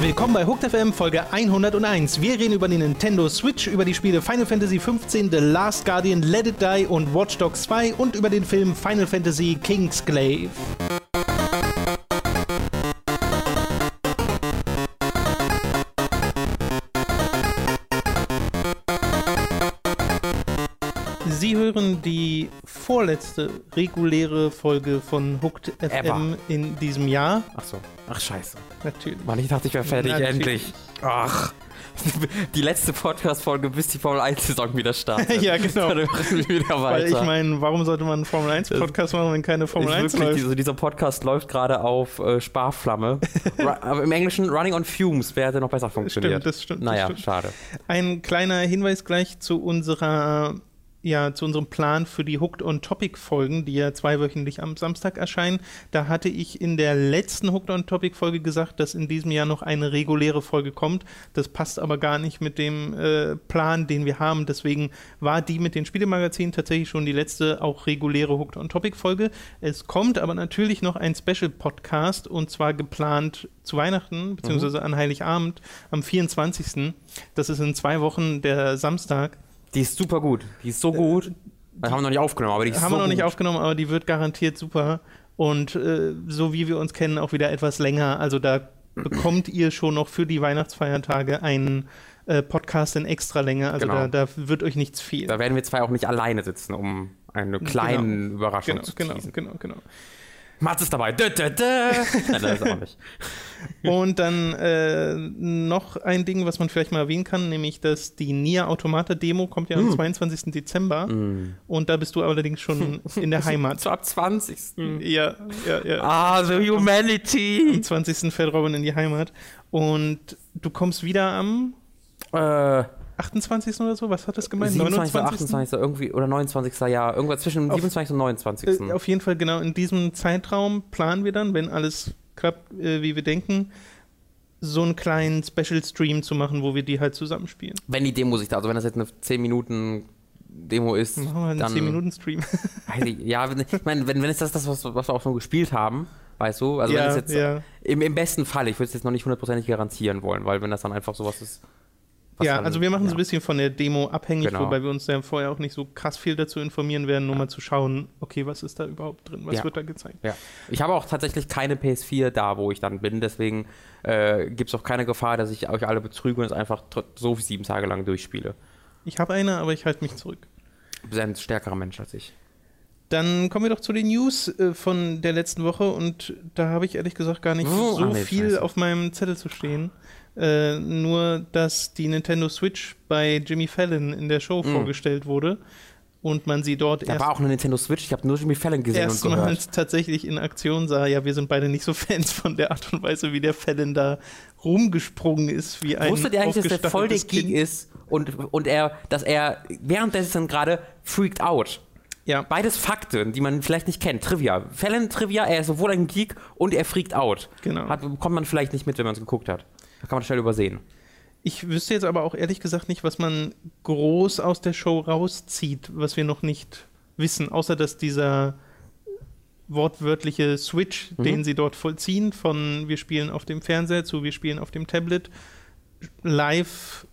Willkommen bei Hooked FM Folge 101. Wir reden über die Nintendo Switch, über die Spiele Final Fantasy XV, The Last Guardian, Let It Die und Watch Dogs 2 und über den Film Final Fantasy Kingsglaive. Vorletzte reguläre Folge von Hooked FM Ever. in diesem Jahr. Ach so. Ach, scheiße. Natürlich. Mann, ich dachte, ich wäre fertig, Natürlich. endlich. Ach. Die letzte Podcast-Folge, bis die Formel 1-Saison wieder startet. Ja, genau. Dann machen wir wieder Weil weiter. ich meine, warum sollte man einen Formel 1 Podcast machen, wenn keine Formel Ist 1 wirklich, läuft? diese, dieser Podcast läuft gerade auf äh, Sparflamme. Aber im Englischen Running on Fumes wäre noch besser funktioniert. Stimmt, das stimmt, das Naja, stimmt. schade. Ein kleiner Hinweis gleich zu unserer ja, zu unserem Plan für die Hooked on Topic Folgen, die ja zweiwöchentlich am Samstag erscheinen. Da hatte ich in der letzten Hooked on Topic Folge gesagt, dass in diesem Jahr noch eine reguläre Folge kommt. Das passt aber gar nicht mit dem äh, Plan, den wir haben. Deswegen war die mit den Spielemagazinen tatsächlich schon die letzte auch reguläre Hooked on Topic Folge. Es kommt aber natürlich noch ein Special Podcast und zwar geplant zu Weihnachten beziehungsweise an Heiligabend am 24. Das ist in zwei Wochen der Samstag. Die ist super gut. Die ist so gut. Die haben wir noch nicht aufgenommen, aber die ist Haben so wir noch nicht gut. aufgenommen, aber die wird garantiert super. Und äh, so wie wir uns kennen, auch wieder etwas länger. Also da bekommt ihr schon noch für die Weihnachtsfeiertage einen äh, Podcast in extra Länge. Also Genau. da, da wird euch nichts fehlen. Da werden wir zwei auch nicht alleine sitzen, um eine kleine Überraschung Genau, zu genau, teasen. genau, genau. Mats ist dabei. Dö, dö, dö. Nein, das ist auch nicht. Und dann äh, noch ein Ding, was man vielleicht mal erwähnen kann, nämlich dass die Nier Automata Demo kommt ja am 22. Dezember. Und da bist du allerdings schon in der Heimat. So ab 20. Ja, ja, ja. Ah, the humanity. Am 20. fährt Robin in die Heimat. Und du kommst wieder am Äh, 28. oder so? Was hat das gemeint? 27. 28. irgendwie oder 29. Jahr. Irgendwas zwischen Auf- 27. und 29. Äh, auf jeden Fall genau in diesem Zeitraum planen wir dann, wenn alles klappt, äh, wie wir denken, so einen kleinen Special-Stream zu machen, wo wir die halt zusammenspielen. wenn die Demo sich da, also wenn das jetzt eine 10 Minuten Demo ist, Machen wir einen dann 10-Minuten-Stream. weiß ich, ja, wenn, ich meine, wenn, wenn es das das was, was wir auch schon gespielt haben, weißt du, also wenn Ja, es jetzt ja. im, im besten Fall, ich würde es jetzt noch nicht hundertprozentig garantieren wollen, weil wenn das dann einfach sowas ist. Ja, dann- also wir machen es ja. ein bisschen von der Demo abhängig, Genau. wobei wir uns ja vorher auch nicht so krass viel dazu informieren werden, nur mal zu schauen, okay, was ist da überhaupt drin, was Ja. wird da gezeigt. Ja. Ich habe auch tatsächlich keine PS4 da, wo ich dann bin, deswegen äh, gibt es auch keine Gefahr, dass ich euch alle betrüge und es einfach so sieben Tage lang durchspiele. Ich habe eine, aber ich halte mich zurück. Du bist ein stärkerer Mensch als ich. Dann kommen wir doch zu den News äh, von der letzten Woche und da habe ich ehrlich gesagt gar nicht Oh, so ah, viel auf meinem Zettel zu stehen. Äh, nur, dass die Nintendo Switch bei Jimmy Fallon in der Show vorgestellt wurde und man sie dort. Da war auch eine Nintendo Switch, ich habe nur Jimmy Fallon gesehen erstmals tatsächlich in Aktion sah. Ja, wir sind beide nicht so Fans von der Art und Weise, wie der Fallon da rumgesprungen ist, wie ein Wusstet ihr eigentlich, dass der voll der Geek ist und, und er, dass er währenddessen gerade freaked out? Ja, Beides Fakten, die man vielleicht nicht kennt. Trivia. Fallon Trivia, er ist sowohl ein Geek und er freakt out. Genau. Hat, bekommt man vielleicht nicht mit, wenn man es geguckt hat. Da kann man schnell übersehen. Ich wüsste jetzt aber auch ehrlich gesagt nicht, was man groß aus der Show rauszieht, was wir noch nicht wissen, außer dass dieser wortwörtliche Switch, Mhm. den sie dort vollziehen, von wir spielen auf dem Fernseher zu wir spielen auf dem Tablet, live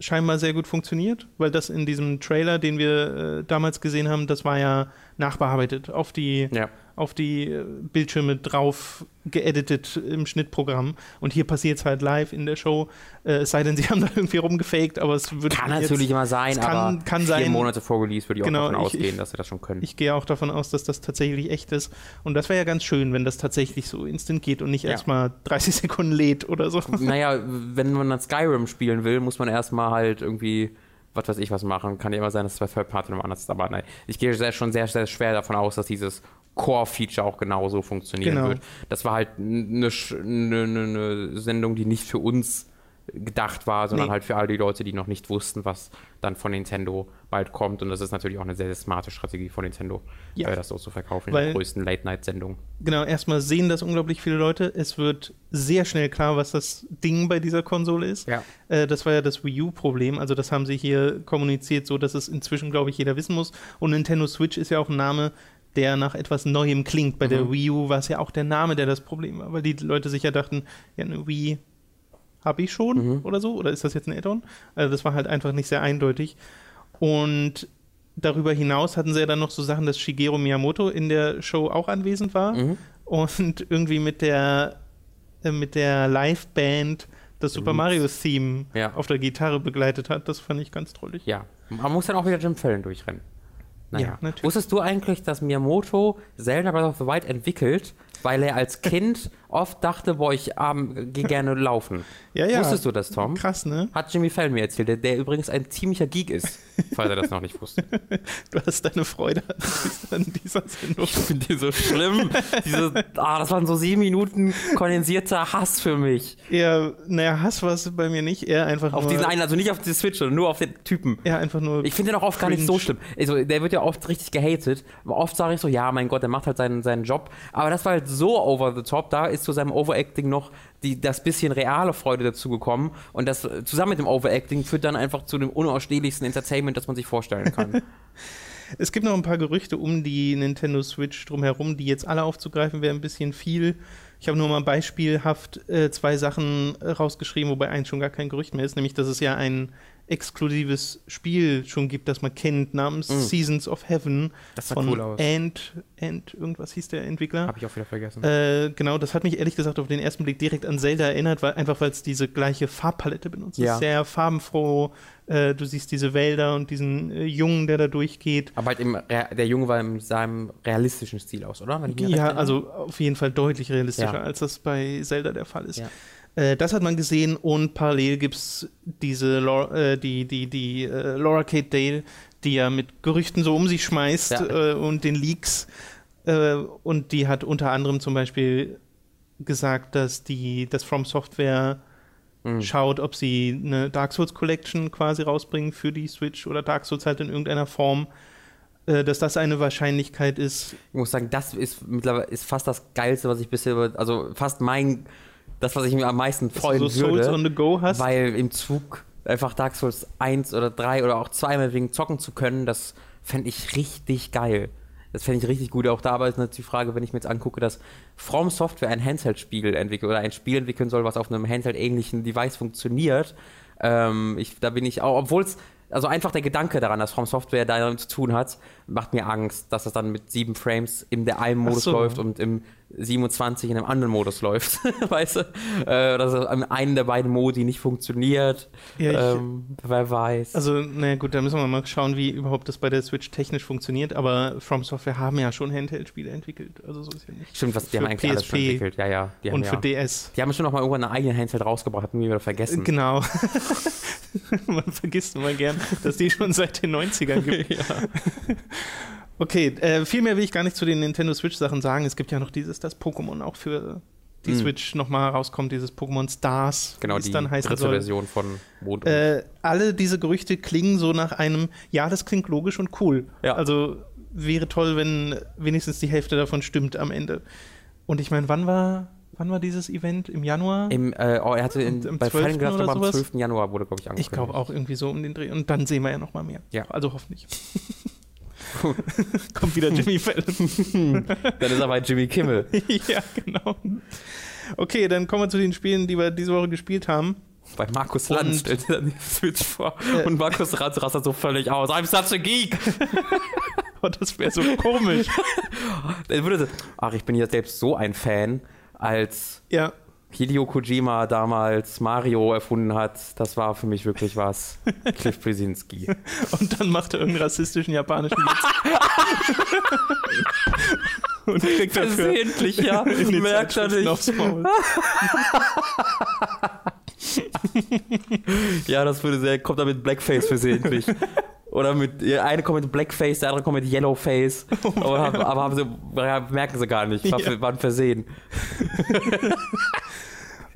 scheinbar sehr gut funktioniert, weil das in diesem Trailer, den wir äh, damals gesehen haben, das war ja nachbearbeitet auf die Ja. Auf die äh, Bildschirme drauf geeditet im Schnittprogramm. Und hier passiert es halt live in der Show. Äh, es sei denn, sie haben da irgendwie rumgefaked, aber es würde Kann mich natürlich jetzt, immer sein, kann- aber kann vier sein. Monate vor Release würde ich Genau, auch davon ich- ausgehen, dass sie das schon können. Ich gehe auch davon aus, dass das tatsächlich echt ist. Und das wäre ja ganz schön, wenn das tatsächlich so instant geht und nicht Ja. erstmal 30 Sekunden lädt oder so. naja, wenn man dann Skyrim spielen will, muss man erstmal halt irgendwie, was weiß ich, was machen. Kann ja immer sein, dass es bei Third Party nochmal anders ist, aber nein. Ich gehe sehr, schon sehr, sehr schwer davon aus, dass dieses Core-Feature auch genauso funktionieren Genau. wird. Das war halt eine, eine, eine Sendung, die nicht für uns gedacht war, sondern Nee. halt für all die Leute, die noch nicht wussten, was dann von Nintendo bald kommt. Und das ist natürlich auch eine sehr, sehr smarte Strategie von Nintendo, Ja. äh, das so zu verkaufen in Weil- der größten Late-Night-Sendung. Genau, erstmal sehen das unglaublich viele Leute. Es wird sehr schnell klar, was das Ding bei dieser Konsole ist. Ja. Äh, das war ja das Wii U-Problem. Also, das haben sie hier kommuniziert, so dass es inzwischen, glaube ich, jeder wissen muss. Und Nintendo Switch ist ja auch ein Name, der nach etwas Neuem klingt. Bei der Mhm. Wii U war es ja auch der Name, der das Problem war, weil die Leute sich ja dachten, ja, eine Wii habe ich schon Mhm. oder so, oder ist das jetzt ein Add-on? Also das war halt einfach nicht sehr eindeutig. Und darüber hinaus hatten sie ja dann noch so Sachen, dass Shigeru Miyamoto in der Show auch anwesend war Mhm. und irgendwie mit der, äh, mit der Live-Band das Super Roots. Mario-Theme Ja. auf der Gitarre begleitet hat. Das fand ich ganz trollig. Ja, man muss dann auch wieder Jim Fallon durchrennen. Naja. Ja. Wusstest du eigentlich, dass Miyamoto Zelda Breath of the Wild entwickelt, weil er als Kind oft dachte, boah, ich ähm, gehe gerne laufen? Ja, ja. Wusstest du das, Tom? Krass, ne? Hat Jimmy Fallon mir erzählt, der, der übrigens ein ziemlicher Geek ist, falls er das noch nicht wusste. Du hast deine Freude an dieser- Sendung. Ich finde den so schlimm. Diese, ah, das waren so sieben Minuten kondensierter Hass für mich. Eher, naja, Hass war es bei mir nicht, eher einfach Auf nur. diesen einen, also nicht auf die Switch, sondern nur auf den Typen. eher einfach nur. Ich finde den auch oft gar nicht so Cringe. schlimm. Also, der wird ja oft richtig gehatet. Oft sage ich so, ja, mein Gott, der macht halt seinen, seinen Job. Aber das war halt so over the top. Da ist zu seinem Overacting noch die, das bisschen reale Freude dazugekommen. Und das äh, zusammen mit dem Overacting führt dann einfach zu dem unausstehlichsten Entertainment, das man sich vorstellen kann. Es gibt noch ein paar Gerüchte um die Nintendo Switch drumherum, die jetzt alle aufzugreifen, wäre ein bisschen viel. Ich habe nur mal beispielhaft äh, zwei Sachen äh, rausgeschrieben, wobei eins schon gar kein Gerücht mehr ist, nämlich dass es ja ein exklusives Spiel schon gibt, das man kennt, namens Mm. Seasons of Heaven Das sah von cool aus. Ant, Ant, irgendwas hieß der Entwickler. Habe ich auch wieder vergessen. Äh, genau, das hat mich ehrlich gesagt auf den ersten Blick direkt an Zelda erinnert, weil, einfach weil es diese gleiche Farbpalette benutzt. Ja. ist sehr farbenfroh. Äh, du siehst diese Wälder und diesen äh, Jungen, der da durchgeht. Aber halt im, der Junge war in seinem realistischen Stil aus, oder? Ja, also auf jeden Fall deutlich realistischer, Ja. als das bei Zelda der Fall ist. Ja. Äh, das hat man gesehen und parallel gibt es diese Laura, äh, die, die, die äh, Laura Kate Dale, die ja mit Gerüchten so um sich schmeißt Ja. äh, und den Leaks. Äh, und die hat unter anderem zum Beispiel gesagt, dass die, dass From Software Mhm. schaut, ob sie eine Dark Souls Collection quasi rausbringen für die Switch oder Dark Souls halt in irgendeiner Form, dass das eine Wahrscheinlichkeit ist. Ich muss sagen, das ist mittlerweile ist fast das Geilste, was ich bisher, über- also fast mein, das, was ich mir am meisten freuen so würde. Souls on the go hast. Weil im Zug einfach Dark Souls 1 oder 3 oder auch 2 wegen zocken zu können, das fände ich richtig geil. Das fände ich richtig gut. Auch dabei ist natürlich die Frage, wenn ich mir jetzt angucke, dass From Software ein Handheld-Spiel entwickelt oder ein Spiel entwickeln soll, was auf einem Handheld-ähnlichen Device funktioniert. Ähm, ich, da bin ich auch, obwohl es, also einfach der Gedanke daran, dass From Software damit zu tun hat, macht mir Angst, dass das dann mit sieben Frames in der einen Modus so. läuft und im 27 in einem anderen Modus läuft. weißt du? Äh, dass an einem der beiden Modi nicht funktioniert. Ja, ich- ähm, wer weiß. Also, na gut, da müssen wir mal schauen, wie überhaupt das bei der Switch technisch funktioniert. Aber From Software haben ja schon Handheld-Spiele entwickelt. Also so ist ja nicht. Stimmt, was die haben eigentlich alles schon PSP entwickelt. Ja, ja. Die haben Und ja. für DS. Die haben schon noch mal irgendwann eine eigene Handheld rausgebracht, hatten wir wieder vergessen. Genau. Man vergisst immer gern, dass die schon seit den 90ern gibt. Okay, äh, viel mehr will ich gar nicht zu den Nintendo Switch-Sachen sagen. Es gibt ja noch dieses, das Pokémon auch für die Hm. Switch nochmal rauskommt, dieses Pokémon Stars, Genau, die dann heißen dritte soll. Version von Mond. Äh, alle diese Gerüchte klingen so nach einem, ja, das klingt logisch und cool. Ja. Also wäre toll, wenn wenigstens die Hälfte davon stimmt am Ende. Und ich meine, wann war, wann war dieses Event? Im Januar? Im, äh, oh, er hatte in, Am bei 12. Fallen gedacht, aber am sowas? 12. Januar wurde, glaube ich, ich angekündigt. glaube auch irgendwie so um den Dreh. Und dann sehen wir ja noch mal mehr. Ja. Also hoffentlich. Kommt wieder Jimmy Fallon. Dann ist er bei Jimmy Kimmel. ja, genau. Okay, dann kommen wir zu den Spielen, die wir diese Woche gespielt haben. Bei Markus Und- Lanz stellt er dann die Switch vor. Äh. und Markus Lanz rastet so völlig aus. I'm such a geek! Oh, das wäre so komisch. Würde ach, ich bin ja selbst so ein Fan, als ja. Hideo Kojima damals Mario erfunden hat. Das war für mich wirklich was. Cliff Brzezinski. Und dann macht er irgendeinen rassistischen japanischen Witz. Und kriegt dafür Versehentlich, ja. in die Merkt er nicht. aufs Maul. Ja, das würde sehr, kommt da mit Blackface versehentlich. Oder mit, der eine kommt mit Blackface, der andere kommt mit Yellowface. aber, haben- aber haben sie, merken sie gar nicht. War, Ja. war ein Versehen.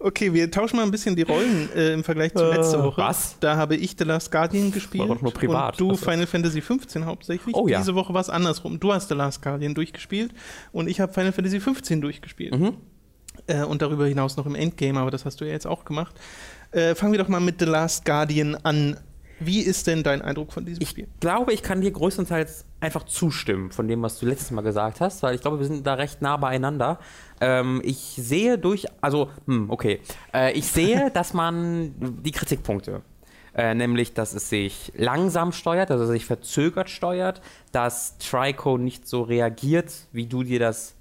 Okay, wir tauschen mal ein bisschen die Rollen äh, im Vergleich zu Äh, letzter Woche. was? Da habe ich The Last Guardian gespielt. War doch nur privat. Und du das? Final Fantasy 15 hauptsächlich. Oh ja. Diese Woche war es andersrum. Du hast The Last Guardian durchgespielt und ich habe Final Fantasy 15 durchgespielt. Mhm. Äh, und darüber hinaus noch im Endgame, aber das hast du ja jetzt auch gemacht. Äh, fangen wir doch mal mit The Last Guardian an. Wie ist denn dein Eindruck von diesem Ich Spiel? glaube, ich kann dir größtenteils einfach zustimmen von dem, was du letztes Mal gesagt hast, weil ich glaube, wir sind da recht nah beieinander. Ähm, ich sehe durch, also, hm, okay, äh, ich sehe, dass man die Kritikpunkte, äh, nämlich, dass es sich langsam steuert, dass es sich verzögert steuert, dass Trico nicht so reagiert, wie du dir das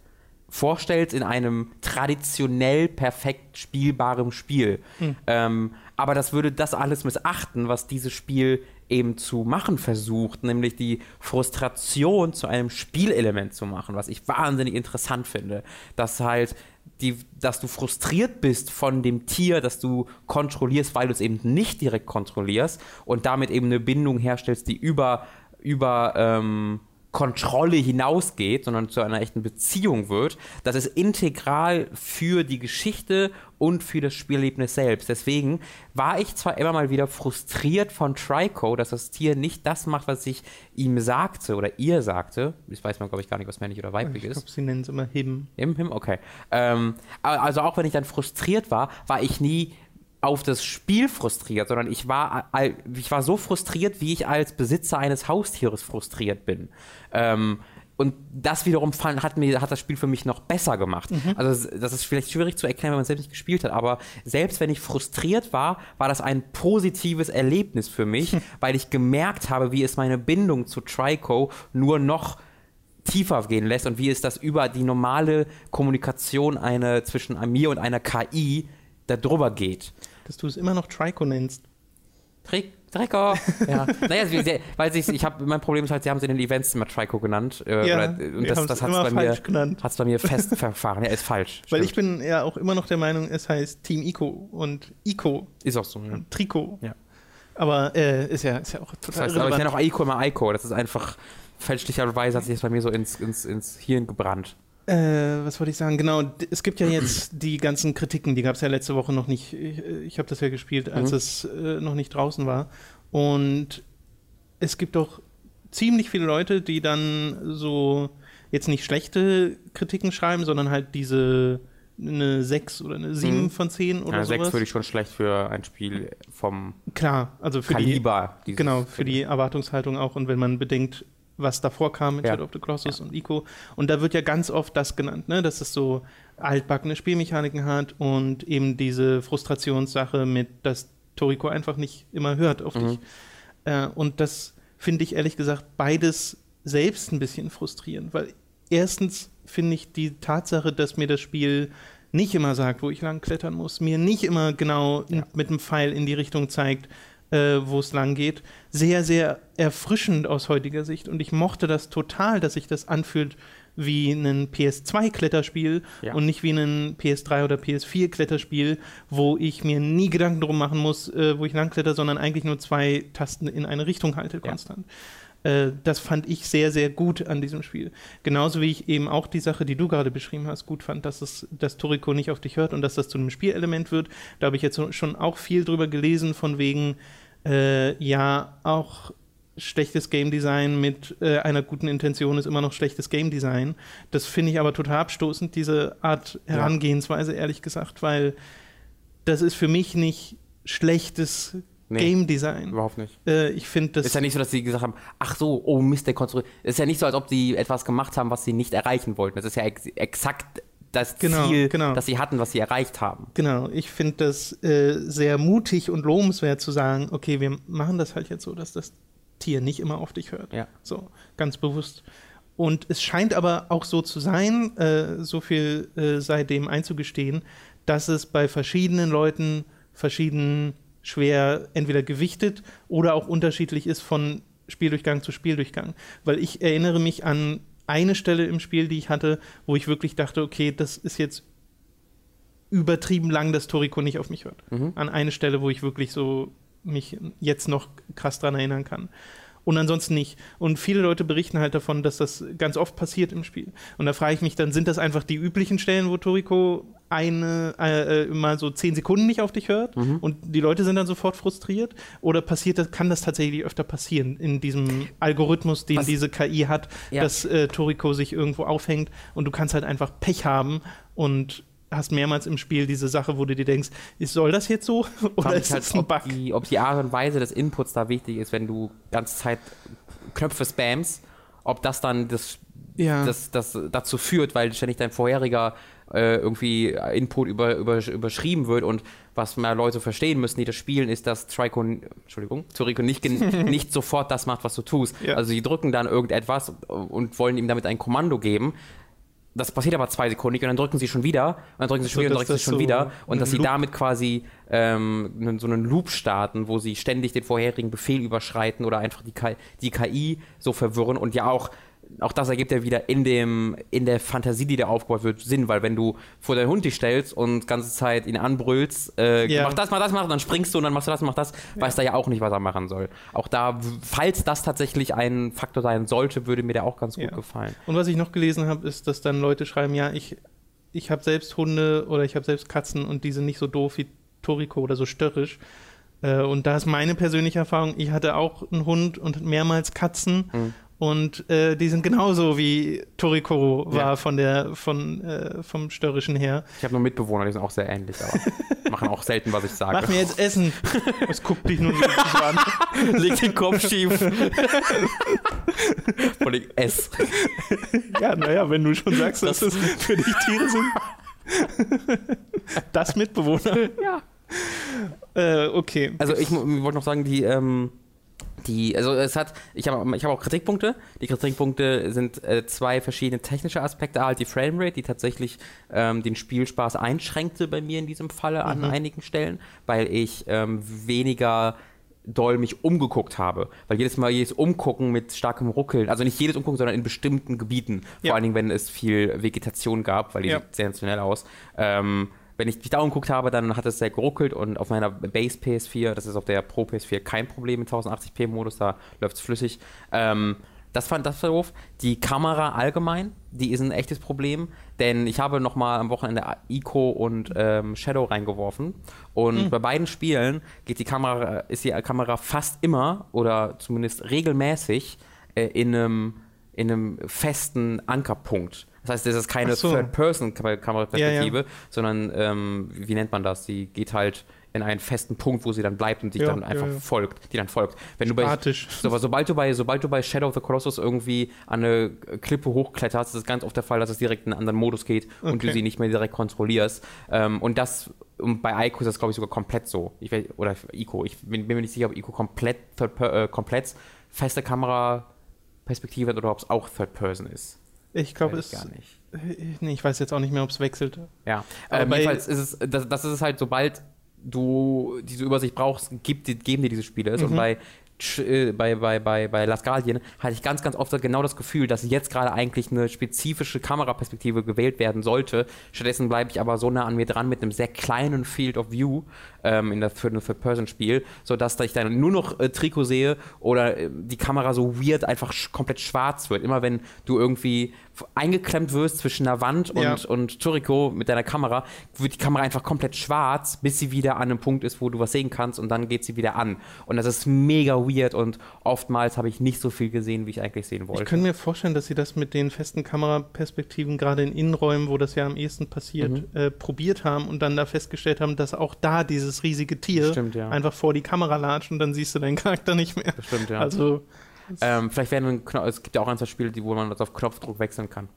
vorstellst in einem traditionell perfekt spielbaren Spiel. Hm. Ähm, aber das würde das alles missachten, was dieses Spiel eben zu machen versucht, nämlich die Frustration zu einem Spielelement zu machen, was ich wahnsinnig interessant finde. Dass halt die, dass du frustriert bist von dem Tier, das du kontrollierst, weil du es eben nicht direkt kontrollierst und damit eben eine Bindung herstellst, die über, über ähm, Kontrolle hinausgeht, sondern zu einer echten Beziehung wird, das ist integral für die Geschichte und für das Spielerlebnis selbst. Deswegen war ich zwar immer mal wieder frustriert von Trico, dass das Tier nicht das macht, was ich ihm sagte oder ihr sagte. Ich weiß man, glaube ich, gar nicht, was männlich oder weiblich ich ist. Ich glaube, sie nennen es immer Him. Him, Him, okay. Ähm, also auch wenn ich dann frustriert war, war ich nie auf das Spiel frustriert, sondern ich war, ich war so frustriert, wie ich als Besitzer eines Haustieres frustriert bin. Ähm, und das wiederum fand, hat, mir, hat das Spiel für mich noch besser gemacht. Mhm. Also das ist vielleicht schwierig zu erklären, wenn man selbst nicht gespielt hat, aber selbst wenn ich frustriert war, war das ein positives Erlebnis für mich, mhm. weil ich gemerkt habe, wie es meine Bindung zu Trico nur noch tiefer gehen lässt und wie es das über die normale Kommunikation eine, zwischen mir und einer KI da drüber geht. Dass du es immer noch Trico nennst. Trico. Trico. Ja. naja, weil sie, ich habe mein Problem ist halt, sie haben es in den Events immer Trico genannt. Äh, ja, oder, und das, das hat es bei, mir, bei mir fest verfahren. Ja, ist falsch. Weil stimmt. ich bin ja auch immer noch der Meinung, es heißt Team Ico und Ico. Ist auch so, ja. Trico. Ja. Aber äh, ist, ja, ist ja auch total das heißt, Aber ich nenne auch Ico immer Ico. Das ist einfach fälschlicherweise hat sich das bei mir so ins, ins, ins Hirn gebrannt. Äh, was wollte ich sagen? Genau, es gibt ja jetzt die ganzen Kritiken, die gab es ja letzte Woche noch nicht. Ich, ich habe das ja gespielt, als mhm. es äh, noch nicht draußen war. Und es gibt doch ziemlich viele Leute, die dann so jetzt nicht schlechte Kritiken schreiben, sondern halt diese eine 6 oder eine 7 mhm. von 10 oder ja, sowas. 6 würde ich schon schlecht für ein Spiel vom Klar, also für Kaliber. Die, genau, für die Erwartungshaltung auch. Und wenn man bedenkt, was davor kam mit ja. Shadow of the Colossus ja. und Ico. Und da wird ja ganz oft das genannt, ne? dass es so altbackene Spielmechaniken hat und eben diese Frustrationssache mit, dass Toriko einfach nicht immer hört auf mhm. dich. Äh, und das finde ich ehrlich gesagt beides selbst ein bisschen frustrierend, weil erstens finde ich die Tatsache, dass mir das Spiel nicht immer sagt, wo ich lang klettern muss, mir nicht immer genau ja. mit einem Pfeil in die Richtung zeigt, äh, wo es lang geht, sehr, sehr erfrischend aus heutiger Sicht. Und ich mochte das total, dass sich das anfühlt wie ein PS2-Kletterspiel ja. und nicht wie ein PS3 oder PS4-Kletterspiel, wo ich mir nie Gedanken drum machen muss, äh, wo ich langkletter, sondern eigentlich nur zwei Tasten in eine Richtung halte, konstant. Ja. Äh, das fand ich sehr, sehr gut an diesem Spiel. Genauso wie ich eben auch die Sache, die du gerade beschrieben hast, gut fand, dass es, dass Toriko nicht auf dich hört und dass das zu einem Spielelement wird. Da habe ich jetzt schon auch viel drüber gelesen, von wegen, äh, ja, auch schlechtes Game Design mit äh, einer guten Intention ist immer noch schlechtes Game Design. Das finde ich aber total abstoßend, diese Art Herangehensweise, ja. ehrlich gesagt, weil das ist für mich nicht schlechtes nee, Game Design. Überhaupt nicht. Äh, ich finde das. Ist ja nicht so, dass sie gesagt haben, ach so, oh Mist, der konstruiert. Es ist ja nicht so, als ob sie etwas gemacht haben, was sie nicht erreichen wollten. Das ist ja ex exakt das genau, Ziel, genau. das sie hatten, was sie erreicht haben. Genau, ich finde das äh, sehr mutig und lobenswert zu sagen, okay, wir machen das halt jetzt so, dass das Tier nicht immer auf dich hört. Ja. So, ganz bewusst. Und es scheint aber auch so zu sein, äh, so viel äh, sei dem einzugestehen, dass es bei verschiedenen Leuten verschieden schwer entweder gewichtet oder auch unterschiedlich ist von Spieldurchgang zu Spieldurchgang. Weil ich erinnere mich an eine Stelle im Spiel, die ich hatte, wo ich wirklich dachte, okay, das ist jetzt übertrieben lang, dass Toriko nicht auf mich hört. Mhm. An eine Stelle, wo ich wirklich so mich jetzt noch krass dran erinnern kann. Und ansonsten nicht. Und viele Leute berichten halt davon, dass das ganz oft passiert im Spiel. Und da frage ich mich dann, sind das einfach die üblichen Stellen, wo Toriko eine, äh, äh, mal so zehn Sekunden nicht auf dich hört mhm. und die Leute sind dann sofort frustriert? Oder passiert das, kann das tatsächlich öfter passieren in diesem Algorithmus, den Was? diese KI hat, ja. dass äh, Toriko sich irgendwo aufhängt und du kannst halt einfach Pech haben und hast mehrmals im Spiel diese Sache, wo du dir denkst, soll das jetzt so oder ist halt, das ein Bug? Ob die, ob die Art und Weise des Inputs da wichtig ist, wenn du ganze Zeit Knöpfe spamst, ob das dann das, Ja. das, das dazu führt, weil ständig dein vorheriger äh, irgendwie Input über, über, überschrieben wird und was mehr Leute verstehen müssen, die das spielen, ist, dass Trico, Entschuldigung, Toriko nicht, nicht sofort das macht, was du tust. Ja. Also sie drücken dann irgendetwas und wollen ihm damit ein Kommando geben. Das passiert aber zwei Sekunden und dann drücken sie schon wieder und dann drücken sie schon So, wieder und dass drücken sie schon so wieder und dass sie damit quasi ähm, so einen Loop starten, wo sie ständig den vorherigen Befehl überschreiten oder einfach die, KI, die KI so verwirren und ja auch auch das ergibt ja wieder in dem in der Fantasie, die da aufgebaut wird, Sinn, weil wenn du vor deinen Hund dich stellst und ganze Zeit ihn anbrüllst, äh, Ja. mach das, mach das, mach das, dann springst du und dann machst du das, mach das, weiß er ja auch nicht, was er machen soll. Auch da, falls das tatsächlich ein Faktor sein sollte, würde mir der auch ganz gut Ja. gefallen. Und was ich noch gelesen habe, ist, dass dann Leute schreiben, ja, ich, ich habe selbst Hunde oder ich habe selbst Katzen und die sind nicht so doof wie Toriko oder so störrisch. Äh, und da ist meine persönliche Erfahrung, ich hatte auch einen Hund und mehrmals Katzen Mhm. Und äh, die sind genauso wie Toriko war Ja. von der, von, äh, vom Störrischen her. Ich habe nur Mitbewohner, die sind auch sehr ähnlich, aber machen auch selten, was ich sage. Mach mir jetzt Essen. Es guckt dich nur so an. Leg den Kopf schief. Und ich ess. Ja, naja, wenn du schon sagst, dass das für dich Tiere sind. Das Mitbewohner. Ja. Äh, okay. Also ich mu- wollte noch sagen, die, ähm, die, also es hat, ich habe ich hab auch Kritikpunkte. Die Kritikpunkte sind äh, zwei verschiedene technische Aspekte. Halt die Framerate, die tatsächlich ähm, den Spielspaß einschränkte bei mir in diesem Falle an einigen Stellen, weil ich ähm, weniger doll mich umgeguckt habe. Weil jedes Mal jedes Umgucken mit starkem Ruckeln, also nicht jedes Umgucken, sondern in bestimmten Gebieten, Ja. vor allen Dingen, wenn es viel Vegetation gab, weil die Ja. sieht sensationell aus. Ähm, wenn ich mich da umgeguckt habe, dann hat es sehr geruckelt und auf meiner Base PS4, das ist auf der Pro PS4 kein Problem mit 1080p-Modus, da läuft es flüssig. Ähm, das fand das doof. Die Kamera allgemein, die ist ein echtes Problem, denn ich habe nochmal am Wochenende Ico und ähm, Shadow reingeworfen und bei beiden Spielen geht die Kamera, ist die Kamera fast immer oder zumindest regelmäßig äh, in einem in einem festen Ankerpunkt. Das heißt, das ist keine so. Third-Person-Kameraperspektive, sondern ähm, wie nennt man das? Sie geht halt in einen festen Punkt, wo sie dann bleibt und dich Ja, dann einfach ja, ja. folgt, die dann folgt. Wenn du bei, sobald du bei, sobald du bei Shadow of the Colossus irgendwie an eine Klippe hochkletterst, ist es ganz oft der Fall, dass es direkt in einen anderen Modus geht und du Okay. sie nicht mehr direkt kontrollierst. Ähm, und das und bei Ico ist das, glaube ich, sogar komplett so. Ich, weiß- oder Ico. Ich bin, bin mir nicht sicher, ob Ico komplett, äh, komplett feste Kameraperspektive hat oder ob es auch Third Person ist. Ich glaube, Weiß es. gar nicht. Nee, ich weiß jetzt auch nicht mehr, ob es wechselt. Ja, Aber ähm, jedenfalls ist es, das, das ist es halt, sobald du diese Übersicht brauchst, gibt, geben dir diese Spiele es. Und Mhm. bei, bei, bei, bei, bei Last Guardian hatte ich ganz, ganz oft genau das Gefühl, dass jetzt gerade eigentlich eine spezifische Kameraperspektive gewählt werden sollte. Stattdessen bleibe ich aber so nah an mir dran mit einem sehr kleinen Field of View ähm, in der, für ein Third-Person-Spiel, sodass ich dann nur noch äh, Trikot sehe oder äh, die Kamera so weird einfach sch komplett schwarz wird. Immer wenn du irgendwie eingeklemmt wirst zwischen einer Wand und, Ja. und Toriko mit deiner Kamera, wird die Kamera einfach komplett schwarz, bis sie wieder an einem Punkt ist, wo du was sehen kannst und dann geht sie wieder an. Und das ist mega weird und oftmals habe ich nicht so viel gesehen, wie ich eigentlich sehen wollte. Ich könnte mir vorstellen, dass sie das mit den festen Kameraperspektiven gerade in Innenräumen, wo das ja am ehesten passiert, Mhm. äh, probiert haben und dann da festgestellt haben, dass auch da dieses riesige Tier Stimmt, ja. einfach vor die Kamera latscht und dann siehst du deinen Charakter nicht mehr. Das stimmt, ja. Also, ähm, vielleicht werden es gibt ja auch ein, zwei Spiele, die, wo man das auf Knopfdruck wechseln kann.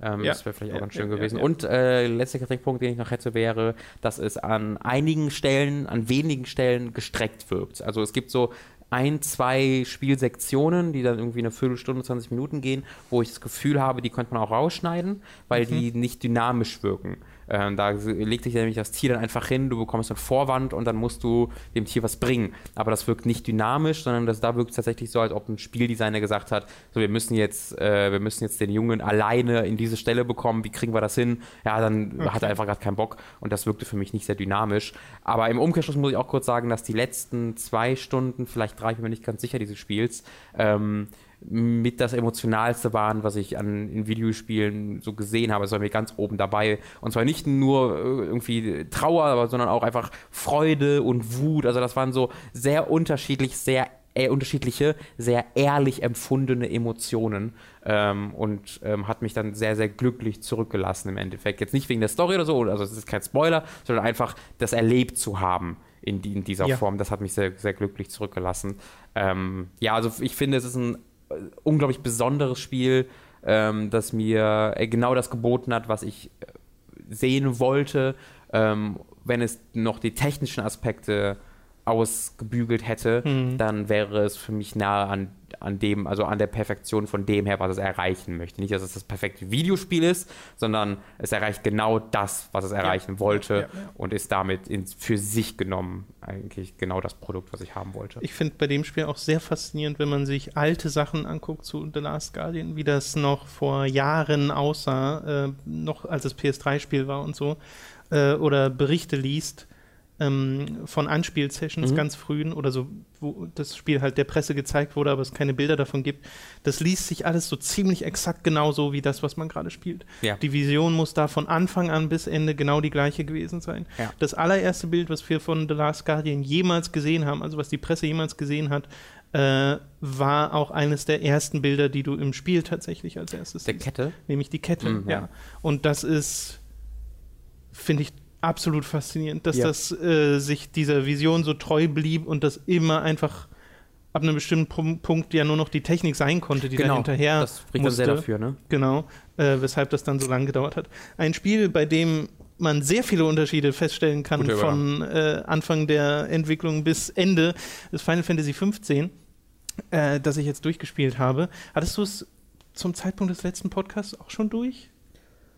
Ähm, Ja. Das wäre vielleicht auch Ja, ganz schön ja, gewesen. Und äh, letzter Kritikpunkt, den ich noch hätte, wäre, dass es an einigen Stellen, an wenigen Stellen gestreckt wirkt. Also es gibt so ein, zwei Spielsektionen, die dann irgendwie eine Viertelstunde, 20 Minuten gehen, wo ich das Gefühl habe, die könnte man auch rausschneiden, weil die nicht dynamisch wirken. Ähm, da legt sich nämlich das Tier dann einfach hin, du bekommst einen Vorwand und dann musst du dem Tier was bringen. Aber das wirkt nicht dynamisch, sondern das, da wirkt es tatsächlich so, als ob ein Spieldesigner gesagt hat, so wir müssen jetzt, äh, wir müssen jetzt den Jungen alleine in diese Stelle bekommen, wie kriegen wir das hin? Ja, dann hat er einfach gerade keinen Bock und das wirkte für mich nicht sehr dynamisch. Aber im Umkehrschluss muss ich auch kurz sagen, dass die letzten zwei Stunden, vielleicht drei, ich bin mir nicht ganz sicher, dieses Spiels, ähm, mit das Emotionalste waren, was ich an in Videospielen so gesehen habe. Es war mir ganz oben dabei. Und zwar nicht nur äh, irgendwie Trauer, aber, sondern auch einfach Freude und Wut. Also das waren so sehr unterschiedlich, sehr äh, unterschiedliche, sehr ehrlich empfundene Emotionen ähm, und ähm, hat mich dann sehr, sehr glücklich zurückgelassen im Endeffekt. Jetzt nicht wegen der Story oder so, also es ist kein Spoiler, sondern einfach das erlebt zu haben in, in dieser Ja. Form. Das hat mich sehr, sehr glücklich zurückgelassen. Ähm, ja, also ich finde, es ist ein unglaublich besonderes Spiel, ähm, das mir äh, genau das geboten hat, was ich äh, sehen wollte, ähm, wenn es noch die technischen Aspekte ausgebügelt hätte, Hm. dann wäre es für mich nahe an, an dem, also an der Perfektion von dem her, was es erreichen möchte. Nicht, dass es das perfekte Videospiel ist, sondern es erreicht genau das, was es erreichen wollte ja, ja. und ist damit ins, für sich genommen eigentlich genau das Produkt, was ich haben wollte. Ich finde bei dem Spiel auch sehr faszinierend, wenn man sich alte Sachen anguckt zu The Last Guardian, wie das noch vor Jahren aussah, äh, noch als es PS3-Spiel war und so, äh, oder Berichte liest ähm, von Anspielsessions Mhm. ganz frühen oder so, wo das Spiel halt der Presse gezeigt wurde, aber es keine Bilder davon gibt. Das liest sich alles so ziemlich exakt genauso wie das, was man gerade spielt. Ja. Die Vision muss da von Anfang an bis Ende genau die gleiche gewesen sein. Ja. Das allererste Bild, was wir von The Last Guardian jemals gesehen haben, also was die Presse jemals gesehen hat, äh, war auch eines der ersten Bilder, die du im Spiel tatsächlich als erstes Der siehst. Kette? Nämlich die Kette, Mhm, ja. ja. Und das ist, finde ich, absolut faszinierend, dass Ja. das äh, sich dieser Vision so treu blieb und das immer einfach ab einem bestimmten Punkt ja nur noch die Technik sein konnte, die da hinterher Genau, das spricht dann sehr musste. dafür, ne? Genau, äh, weshalb das dann so lange gedauert hat. Ein Spiel, bei dem man sehr viele Unterschiede feststellen kann Guter von äh, Anfang der Entwicklung bis Ende des Final Fantasy XV, äh, das ich jetzt durchgespielt habe. Hattest du es zum Zeitpunkt des letzten Podcasts auch schon durch?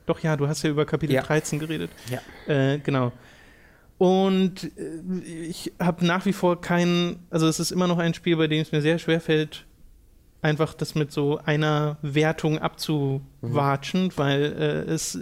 Doch, ja, du hast ja über Kapitel Ja. 13 geredet. Ja. Äh, genau. Und äh, ich habe nach wie vor keinen, also es ist immer noch ein Spiel, bei dem es mir sehr schwer fällt, einfach das mit so einer Wertung abzuwatschen, weil äh, es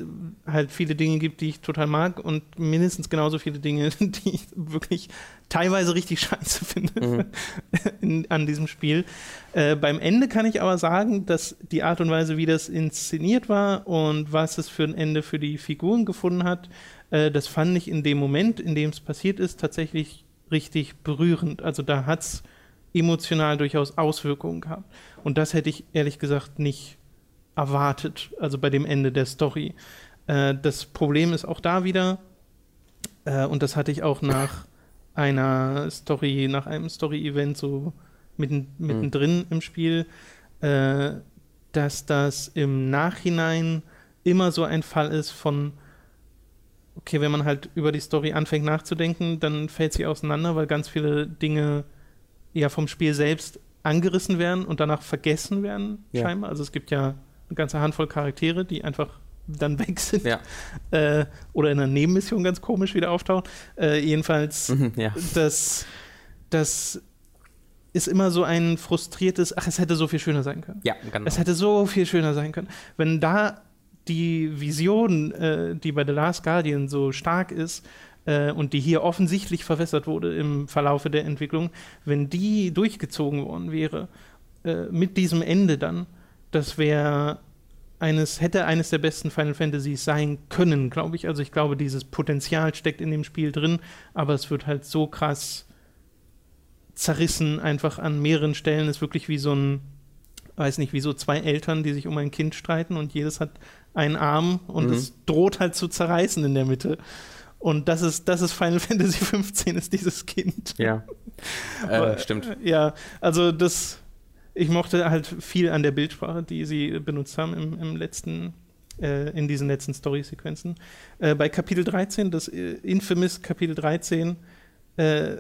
halt viele Dinge gibt, die ich total mag und mindestens genauso viele Dinge, die ich wirklich teilweise richtig scheiße finde Mhm. in, an diesem Spiel. Äh, beim Ende kann ich aber sagen, dass die Art und Weise, wie das inszeniert war und was es für ein Ende für die Figuren gefunden hat, äh, das fand ich in dem Moment, in dem es passiert ist, tatsächlich richtig berührend. Also da hat es emotional durchaus Auswirkungen gehabt. Und das hätte ich ehrlich gesagt nicht erwartet, also bei dem Ende der Story. Äh, das Problem ist auch da wieder, äh, und das hatte ich auch nach einer Story, nach einem Story-Event so mitten, mittendrin im Spiel, äh, dass das im Nachhinein immer so ein Fall ist von, okay, wenn man halt über die Story anfängt nachzudenken, dann fällt sie auseinander, weil ganz viele Dinge ja vom Spiel selbst angerissen werden und danach vergessen werden, Ja. scheinbar. Also es gibt ja eine ganze Handvoll Charaktere, die einfach dann weg sind Ja. äh, oder in einer Nebenmission ganz komisch wieder auftauchen. Äh, jedenfalls, Mhm, ja. das, das ist immer so ein frustriertes, ach, es hätte so viel schöner sein können. Ja, genau. Es hätte so viel schöner sein können. Wenn da die Vision, äh, die bei The Last Guardian so stark ist äh, und die hier offensichtlich verwässert wurde im Verlaufe der Entwicklung, wenn die durchgezogen worden wäre, äh, mit diesem Ende dann, das wäre eines, hätte eines der besten Final Fantasies sein können, glaube ich. Also ich glaube, dieses Potenzial steckt in dem Spiel drin, aber es wird halt so krass zerrissen, einfach an mehreren Stellen. Ist wirklich wie so ein, weiß nicht, wie so zwei Eltern, die sich um ein Kind streiten und jedes hat einen Arm und Mhm. es droht halt zu zerreißen in der Mitte. Und das ist, das ist Final Fantasy 15, ist dieses Kind. Ja. Aber, äh, stimmt. Ja, also das, ich mochte halt viel an der Bildsprache, die sie benutzt haben im, im letzten, äh, in diesen letzten Story-Sequenzen. Äh, bei Kapitel 13, das äh, infamous Kapitel 13, äh,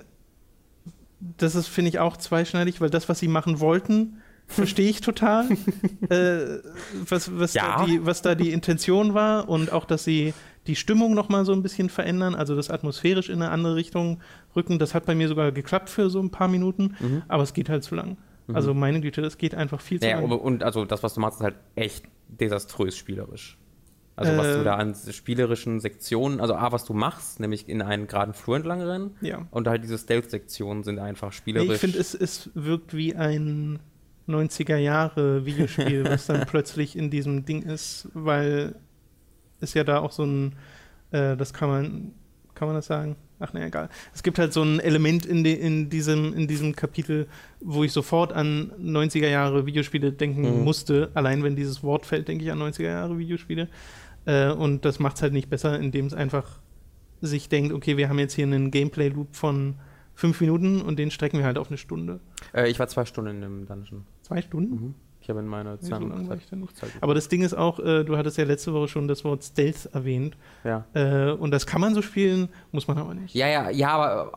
das ist, finde ich, auch zweischneidig, weil das, was sie machen wollten, verstehe ich total, äh, was, was, Ja. da die, was da die Intention war und auch, dass sie die Stimmung noch mal so ein bisschen verändern, also das atmosphärisch in eine andere Richtung rücken. Das hat bei mir sogar geklappt für so ein paar Minuten, Mhm. aber es geht halt zu lang. Also meine Güte, das geht einfach viel zu Ja, lang. und, also das, was du machst, ist halt echt desaströs spielerisch. Also was Äh. du da an spielerischen Sektionen, also A, was du machst, nämlich in einen geraden Flur entlang rennen Ja. und halt diese Stealth-Sektionen sind einfach Nee, spielerisch. ich finde, es, es wirkt wie ein 90er Jahre Videospiel, was dann plötzlich in diesem Ding ist, weil es ja da auch so ein, äh, das kann man, kann man das sagen? Ach ne, egal. Es gibt halt so ein Element in, de, in, diesem, in diesem Kapitel, wo ich sofort an 90er Jahre Videospiele denken Mhm. musste. Allein wenn dieses Wort fällt, denke ich an 90er Jahre Videospiele. Äh, und das macht es halt nicht besser, indem es einfach sich denkt, okay, wir haben jetzt hier einen Gameplay-Loop von fünf Minuten und den strecken wir halt auf eine Stunde. äh, ich war zwei Stunden in dem Dungeon. zwei Stunden? Mhm. Ich habe in meiner. Zeit- Aber das Ding ist auch, äh, du hattest ja letzte Woche schon das Wort Stealth erwähnt. Ja. Äh, und das kann man so spielen, muss man aber nicht. Ja, ja, ja, aber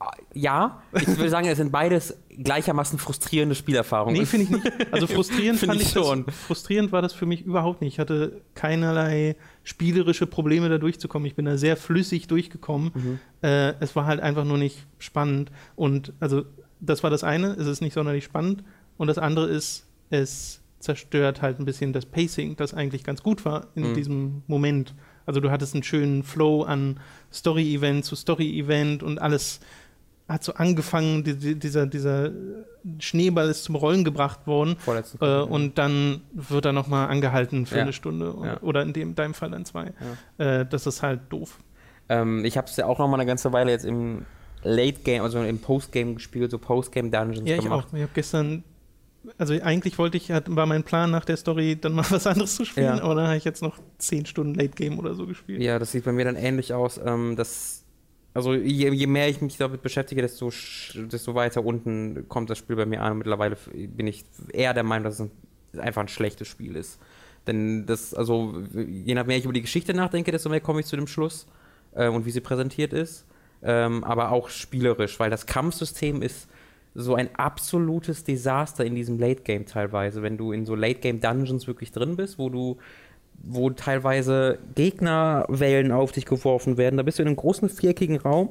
äh, ja, ich würde sagen, es sind beides gleichermaßen frustrierende Spielerfahrungen. Nee, finde ich nicht. Also frustrierend fand ich ich das, schon. Frustrierend war das für mich überhaupt nicht. Ich hatte keinerlei spielerische Probleme da durchzukommen. Ich bin da sehr flüssig durchgekommen. Mhm. Äh, es war halt einfach nur nicht spannend. Und also das war das eine, es ist nicht sonderlich spannend. Und das andere ist, es zerstört halt ein bisschen das Pacing, das eigentlich ganz gut war in Mhm. diesem Moment. Also du hattest einen schönen Flow an Story-Event zu Story-Event und alles hat so angefangen, die, die, dieser, dieser Schneeball ist zum Rollen gebracht worden Vorletzten äh, und dann wird er nochmal angehalten für Ja. eine Stunde Ja. oder in dem, deinem Fall dann zwei. Äh, das ist halt doof. Ähm, ich habe es ja auch noch mal eine ganze Weile jetzt im Late Game, also im Postgame gespielt, so Postgame Dungeons Ja, ich gemacht. auch. Ich habe gestern, also eigentlich wollte ich, war mein Plan nach der Story dann mal was anderes zu spielen, Ja. aber dann habe ich jetzt noch zehn Stunden Late Game oder so gespielt. Ja, das sieht bei mir dann ähnlich aus. Ähm, das, also je, je mehr ich mich damit beschäftige, desto, desto weiter unten kommt das Spiel bei mir an. Mittlerweile f- bin ich eher der Meinung, dass es ein, einfach ein schlechtes Spiel ist. Denn das, also je nach mehr ich über die Geschichte nachdenke, desto mehr komme ich zu dem Schluss äh, und wie sie präsentiert ist. Ähm, aber auch spielerisch, weil das Kampfsystem ist so ein absolutes Desaster in diesem Late Game teilweise, wenn du in so Late Game Dungeons wirklich drin bist, wo du wo teilweise Gegnerwellen auf dich geworfen werden. Da bist du in einem großen viereckigen Raum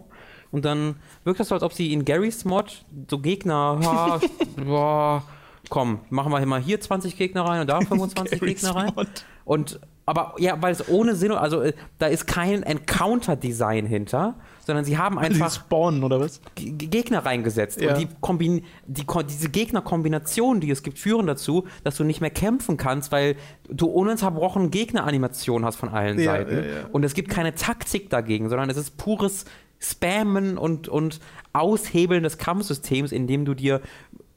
und dann wirkt das so, als ob sie in Garys Mod so Gegner, ha, boah, komm, machen wir mal hier 20 Gegner rein und da 25 Garry's Gegner rein. Mod. Und aber ja, weil es ohne Sinn, also äh, da ist kein Encounter-Design hinter, sondern sie haben Sie einfach spawnen oder was? Gegner reingesetzt. Ja. Und die Kombin die, diese Gegnerkombinationen, die es gibt, führen dazu, dass du nicht mehr kämpfen kannst, weil du ununterbrochen Gegneranimationen hast von allen Ja, Seiten. ja. Und es gibt keine Taktik dagegen, sondern es ist pures Spammen und, und Aushebeln des Kampfsystems, indem du dir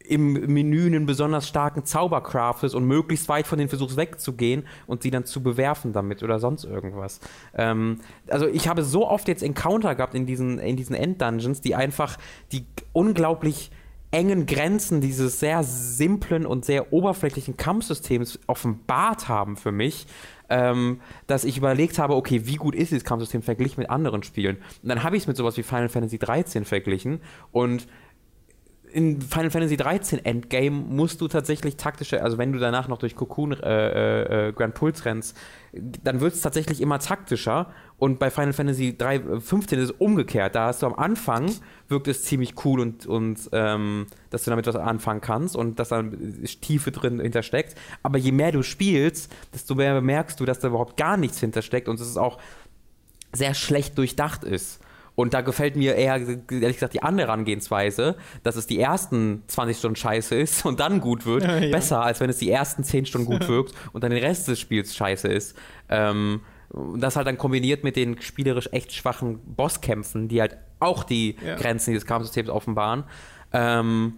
im Menü einen besonders starken Zauber craftest und möglichst weit von denen versuchst wegzugehen und sie dann zu bewerfen damit oder sonst irgendwas. Ähm, also ich habe so oft jetzt Encounter gehabt in diesen, in diesen Enddungeons, die einfach die unglaublich engen Grenzen dieses sehr simplen und sehr oberflächlichen Kampfsystems offenbart haben für mich, ähm, dass ich überlegt habe, okay, wie gut ist dieses Kampfsystem verglichen mit anderen Spielen? Und dann habe ich es mit sowas wie Final Fantasy 13 verglichen und in Final Fantasy 13 Endgame musst du tatsächlich taktische, also wenn du danach noch durch Cocoon äh, äh, äh, Grand Pulse rennst, dann wird es tatsächlich immer taktischer. Und bei Final Fantasy 3, äh, 15 ist es umgekehrt. Da hast du am Anfang, wirkt es ziemlich cool und, und ähm, dass du damit was anfangen kannst und dass da Tiefe drin hintersteckt. Aber je mehr du spielst, desto mehr bemerkst du, dass da überhaupt gar nichts hintersteckt und es ist auch sehr schlecht durchdacht ist. Und da gefällt mir eher, ehrlich gesagt, die andere Herangehensweise, dass es die ersten 20 Stunden scheiße ist und dann gut wird, Ja, ja. besser, als wenn es die ersten 10 Stunden gut wirkt und dann den Rest des Spiels scheiße ist. Ähm, das halt dann kombiniert mit den spielerisch echt schwachen Bosskämpfen, die halt auch die Ja. Grenzen dieses Kampfsystems offenbaren. Ähm,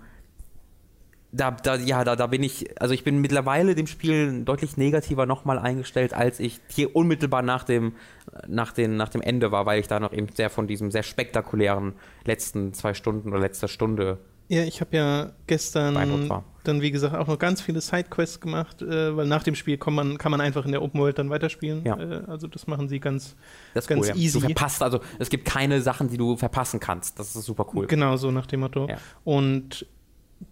da, da, ja, da, da bin ich, also ich bin mittlerweile dem Spiel deutlich negativer nochmal eingestellt, als ich hier unmittelbar nach dem, nach, den, nach dem Ende war, weil ich da noch eben sehr von diesem sehr spektakulären letzten zwei Stunden oder letzter Stunde Ja, ich habe ja gestern dann, wie gesagt, auch noch ganz viele Sidequests gemacht, äh, weil nach dem Spiel kann man, kann man einfach in der Open World dann weiterspielen. Ja. Äh, also das machen sie ganz, Das ganz cool, ja. easy. Du verpasst, also es gibt keine Sachen, die du verpassen kannst. Das ist super cool. Genau, so nach dem Motto. Ja. Und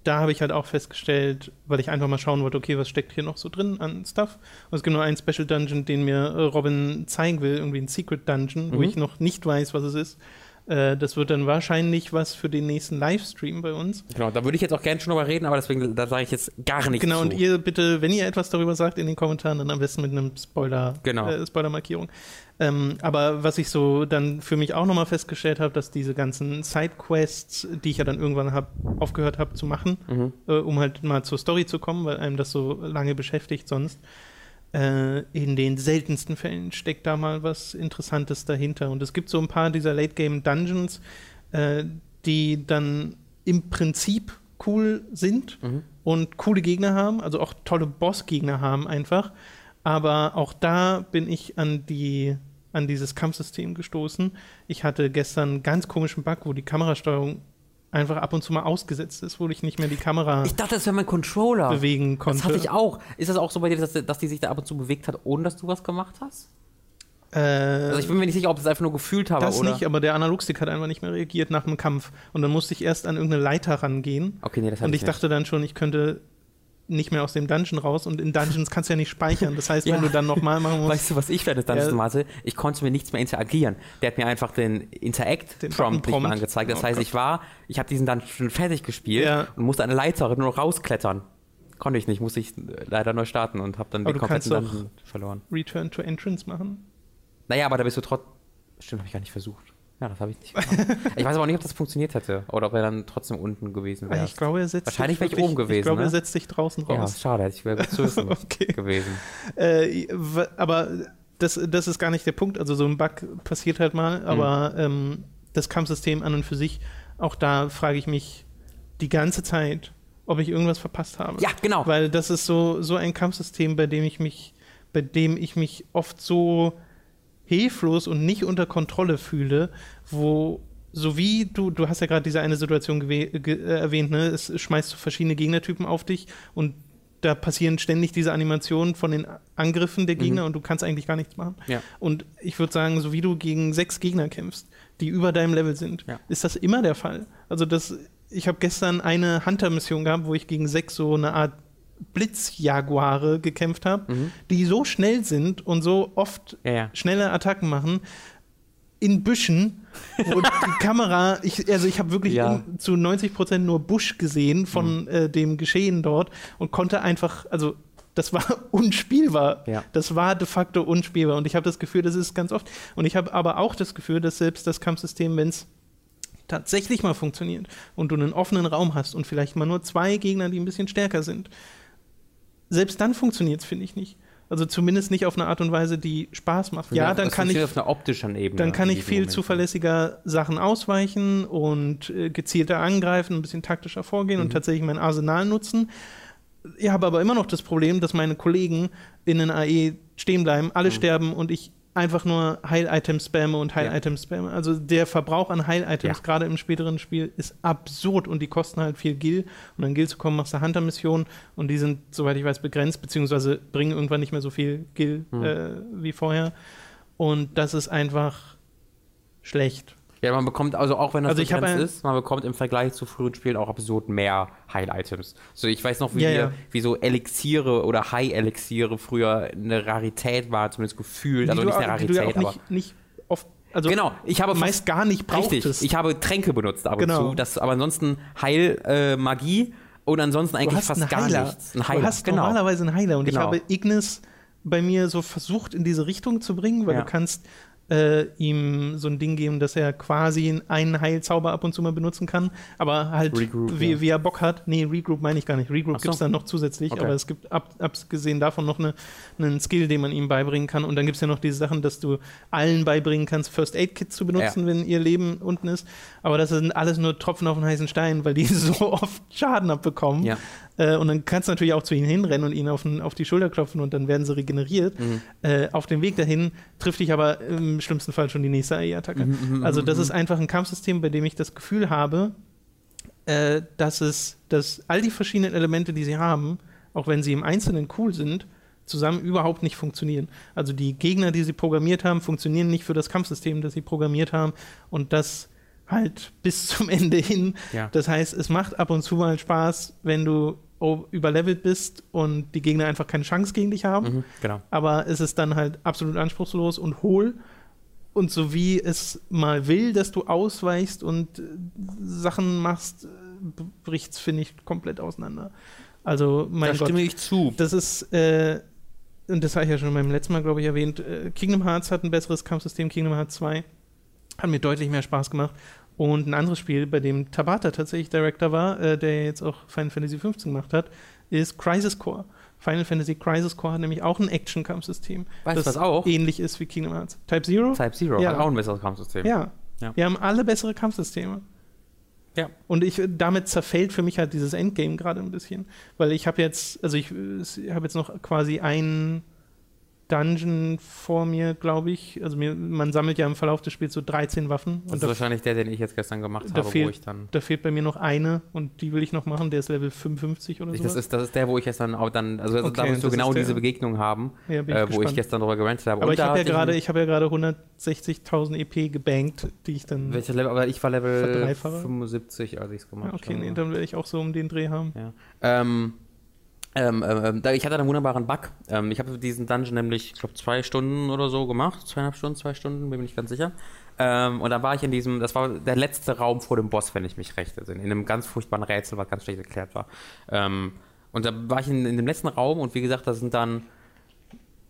da habe ich halt auch festgestellt, weil ich einfach mal schauen wollte, okay, was steckt hier noch so drin an Stuff? Und es gibt nur einen Special Dungeon, den mir äh, Robin zeigen will, irgendwie ein Secret Dungeon, wo Mhm. ich noch nicht weiß, was es ist. Äh, das wird dann wahrscheinlich was für den nächsten Livestream bei uns. Genau, da würde ich jetzt auch gerne schon drüber reden, aber deswegen, da sage ich jetzt gar nichts Genau, zu. und ihr bitte, wenn ihr etwas darüber sagt in den Kommentaren, dann am besten mit einem Spoiler, Genau. äh, Spoiler-Markierung. Ähm, aber was ich so dann für mich auch nochmal festgestellt habe, dass diese ganzen Sidequests, die ich ja dann irgendwann hab, aufgehört habe zu machen, Mhm. äh, um halt mal zur Story zu kommen, weil einem das so lange beschäftigt sonst. Äh, in den seltensten Fällen steckt da mal was Interessantes dahinter. Und es gibt so ein paar dieser Late-Game-Dungeons, äh, die dann im Prinzip cool sind Mhm. und coole Gegner haben, also auch tolle Bossgegner haben einfach. Aber auch da bin ich an die an dieses Kampfsystem gestoßen. Ich hatte gestern einen ganz komischen Bug, wo die Kamerasteuerung einfach ab und zu mal ausgesetzt ist, wo ich nicht mehr die Kamera Ich dachte, das wäre mein Controller. bewegen konnte. Das hatte ich auch. Ist das auch so bei dir, dass, dass die sich da ab und zu bewegt hat, ohne dass du was gemacht hast? Äh, Also ich bin mir nicht sicher, ob ich es einfach nur gefühlt habe, das oder? nicht, aber der Analogstick hat einfach nicht mehr reagiert nach dem Kampf. Und dann musste ich erst an irgendeine Leiter rangehen. Okay, nee, das Und ich ich dachte dann schon, ich könnte nicht mehr aus dem Dungeon raus. Und in Dungeons kannst du ja nicht speichern. Das heißt, Ja. wenn du dann nochmal machen musst. Weißt du, was ich während des Dungeons Ja. hatte? Ich konnte mir nichts mehr interagieren. Der hat mir einfach den Interact-Prompt nicht mehr angezeigt. Das Oh heißt, Gott. ich war, ich habe diesen Dungeon fertig gespielt Ja. und musste eine Leiter nur noch rausklettern. Konnte ich nicht, musste ich leider neu starten und habe dann Aber den kompletten Dungeon verloren. Return to Entrance machen. Naja, aber da bist du trotzdem. Stimmt, habe ich gar nicht versucht. Ja, das habe ich nicht gemacht. ich weiß aber nicht, ob das funktioniert hätte oder ob er dann trotzdem unten gewesen wäre. Ich glaube, er setzt Wahrscheinlich wäre ich oben gewesen, Ich glaube, er ne? setzt dich draußen Ja, raus. schade, ich wäre zu wissen Okay. gewesen. Äh, aber das, das ist gar nicht der Punkt. Also so ein Bug passiert halt mal, aber Mhm. ähm, das Kampfsystem an und für sich, auch da frage ich mich die ganze Zeit, ob ich irgendwas verpasst habe. Ja, genau. Weil das ist so, so ein Kampfsystem, bei dem ich mich, bei dem ich mich oft so hilflos und nicht unter Kontrolle fühle, wo so wie du, du hast ja gerade diese eine Situation äh, erwähnt, ne? Es schmeißt so verschiedene Gegnertypen auf dich und da passieren ständig diese Animationen von den Angriffen der Gegner und du kannst eigentlich gar nichts machen. Ja. Und ich würde sagen, so wie du gegen sechs Gegner kämpfst, die über deinem Level sind, Ja. ist das immer der Fall. Also das, ich habe gestern eine Hunter-Mission gehabt, wo ich gegen sechs so eine Art Blitzjaguare gekämpft habe, die so schnell sind und so oft Ja, ja. schnelle Attacken machen in Büschen, wo die Kamera, ich, also ich habe wirklich Ja. in, zu 90 Prozent nur Busch gesehen von äh, dem Geschehen dort und konnte einfach, also das war unspielbar. Ja. Das war de facto unspielbar und ich habe das Gefühl, das ist ganz oft. Und ich habe aber auch das Gefühl, dass selbst das Kampfsystem, wenn es tatsächlich mal funktioniert und du einen offenen Raum hast und vielleicht mal nur zwei Gegner, die ein bisschen stärker sind, selbst dann funktioniert es, finde ich nicht. Also zumindest nicht auf eine Art und Weise, die Spaß macht. Ja, dann das kann ich auf einer optischen Ebene. dann kann ich viel Moment. zuverlässiger Sachen ausweichen und äh, gezielter angreifen, ein bisschen taktischer vorgehen Mhm. und tatsächlich mein Arsenal nutzen. Ich habe aber immer noch das Problem, dass meine Kollegen in den AE stehen bleiben, alle sterben und ich einfach nur Heil-Items spamme und Heil-Items spamme. Also der Verbrauch an Heil-Items, Ja. gerade im späteren Spiel, ist absurd und die kosten halt viel Gil. Und an Gil zu kommen, machst du Hunter-Missionen und die sind, soweit ich weiß, begrenzt, beziehungsweise bringen irgendwann nicht mehr so viel Gil Hm. äh, wie vorher. Und das ist einfach schlecht. Ja, man bekommt, also auch wenn das Also ich ein- ist, man bekommt im Vergleich zu früheren Spielen auch absurd mehr Heil-Items. So, ich weiß noch, wie, Ja, wir, ja. wie so Elixiere oder High-Elixiere früher eine Rarität war, zumindest gefühlt. Also nicht eine ja Rarität, auch aber. nicht, nicht oft, also Genau, ich habe meist gar nicht brauchtest. Richtig, ich habe Tränke benutzt ab und Genau. zu. Das, aber ansonsten Heil, äh, und ansonsten eigentlich fast einen gar nichts. Ein Heiler, Du hast genau. normalerweise einen Heiler und ich Genau. habe Ignis bei mir so versucht in diese Richtung zu bringen, weil Ja. du kannst äh, ihm so ein Ding geben, dass er quasi einen Heilzauber ab und zu mal benutzen kann, aber halt Regroup, wie, ja. wie er Bock hat. Nee, Regroup meine ich gar nicht. Regroup so. gibt es dann noch zusätzlich, Okay. aber es gibt ab, abgesehen davon noch eine, einen Skill, den man ihm beibringen kann und dann gibt es ja noch diese Sachen, dass du allen beibringen kannst, First Aid Kit zu benutzen, Ja. wenn ihr Leben unten ist, aber das sind alles nur Tropfen auf den heißen Stein, weil die so oft Schaden abbekommen. Ja. Äh, und dann kannst du natürlich auch zu ihnen hinrennen und ihnen auf, den, auf die Schulter klopfen und dann werden sie regeneriert. Mhm. Äh, auf dem Weg dahin trifft dich aber im schlimmsten Fall schon die nächste AI-Attacke. Mhm, also das ist einfach ein Kampfsystem, bei dem ich das Gefühl habe, äh, dass es, dass all die verschiedenen Elemente, die sie haben, auch wenn sie im Einzelnen cool sind, zusammen überhaupt nicht funktionieren. Also die Gegner, die sie programmiert haben, funktionieren nicht für das Kampfsystem, das sie programmiert haben und das halt bis zum Ende hin. Ja. Das heißt, es macht ab und zu mal Spaß, wenn du überlevelt bist und die Gegner einfach keine Chance gegen dich haben Mhm, genau. aber es ist dann halt absolut anspruchslos und hohl. Und so wie es mal will, dass du ausweichst und äh, Sachen machst, bricht es, finde ich, komplett auseinander. Also, mein da Gott, stimme ich zu. das ist, äh, und das habe ich ja schon beim letzten Mal, glaube ich, erwähnt, äh, Kingdom Hearts hat ein besseres Kampfsystem, Kingdom Hearts 2 hat mir deutlich mehr Spaß gemacht. Und ein anderes Spiel, bei dem Tabata tatsächlich Director war, äh, der jetzt auch Final Fantasy 15 gemacht hat, ist Crisis Core. Final Fantasy Crisis Core hat nämlich auch ein Action-Kampfsystem, Weißt du das was auch? ähnlich ist wie Kingdom Hearts. Type Zero? Type Zero Ja. hat auch ein besseres Kampfsystem. Ja. Ja. Wir haben alle bessere Kampfsysteme. Ja. Und ich, damit zerfällt für mich halt dieses Endgame gerade ein bisschen. Weil ich habe jetzt, also ich, ich habe jetzt noch quasi ein Dungeon vor mir, glaube ich. Also mir, man sammelt ja im Verlauf des Spiels so 13 Waffen. Das ist da, wahrscheinlich der, den ich jetzt gestern gemacht da habe, fehlt- wo ich dann. da fehlt bei mir noch eine und die will ich noch machen. Der ist Level 55 oder so. das, ist, das ist der, wo ich gestern auch dann, also da Okay, wirst du das genau diese Begegnung haben, ja, ich äh, wo ich gestern drüber gerantet habe. Aber Und ich da habe ja gerade, ich habe ja gerade 160.000 EP gebankt, die ich dann. Welches Level? Aber ich war Level Verdreifache? 75, als ich es gemacht Ja, okay, habe. nee, dann werde ich auch so um den Dreh haben. Ja. Ähm, ähm, ähm, da, ich hatte einen wunderbaren Bug. Ähm, ich habe diesen Dungeon nämlich, ich glaube, zwei Stunden oder so gemacht. Zweieinhalb Stunden, zwei Stunden, bin mir nicht ganz sicher. Ähm, und dann war ich in diesem, das war der letzte Raum vor dem Boss, wenn ich mich recht entsinne. In einem ganz furchtbaren Rätsel, was ganz schlecht erklärt war. Ähm, und da war ich in, in dem letzten Raum und wie gesagt, da sind dann.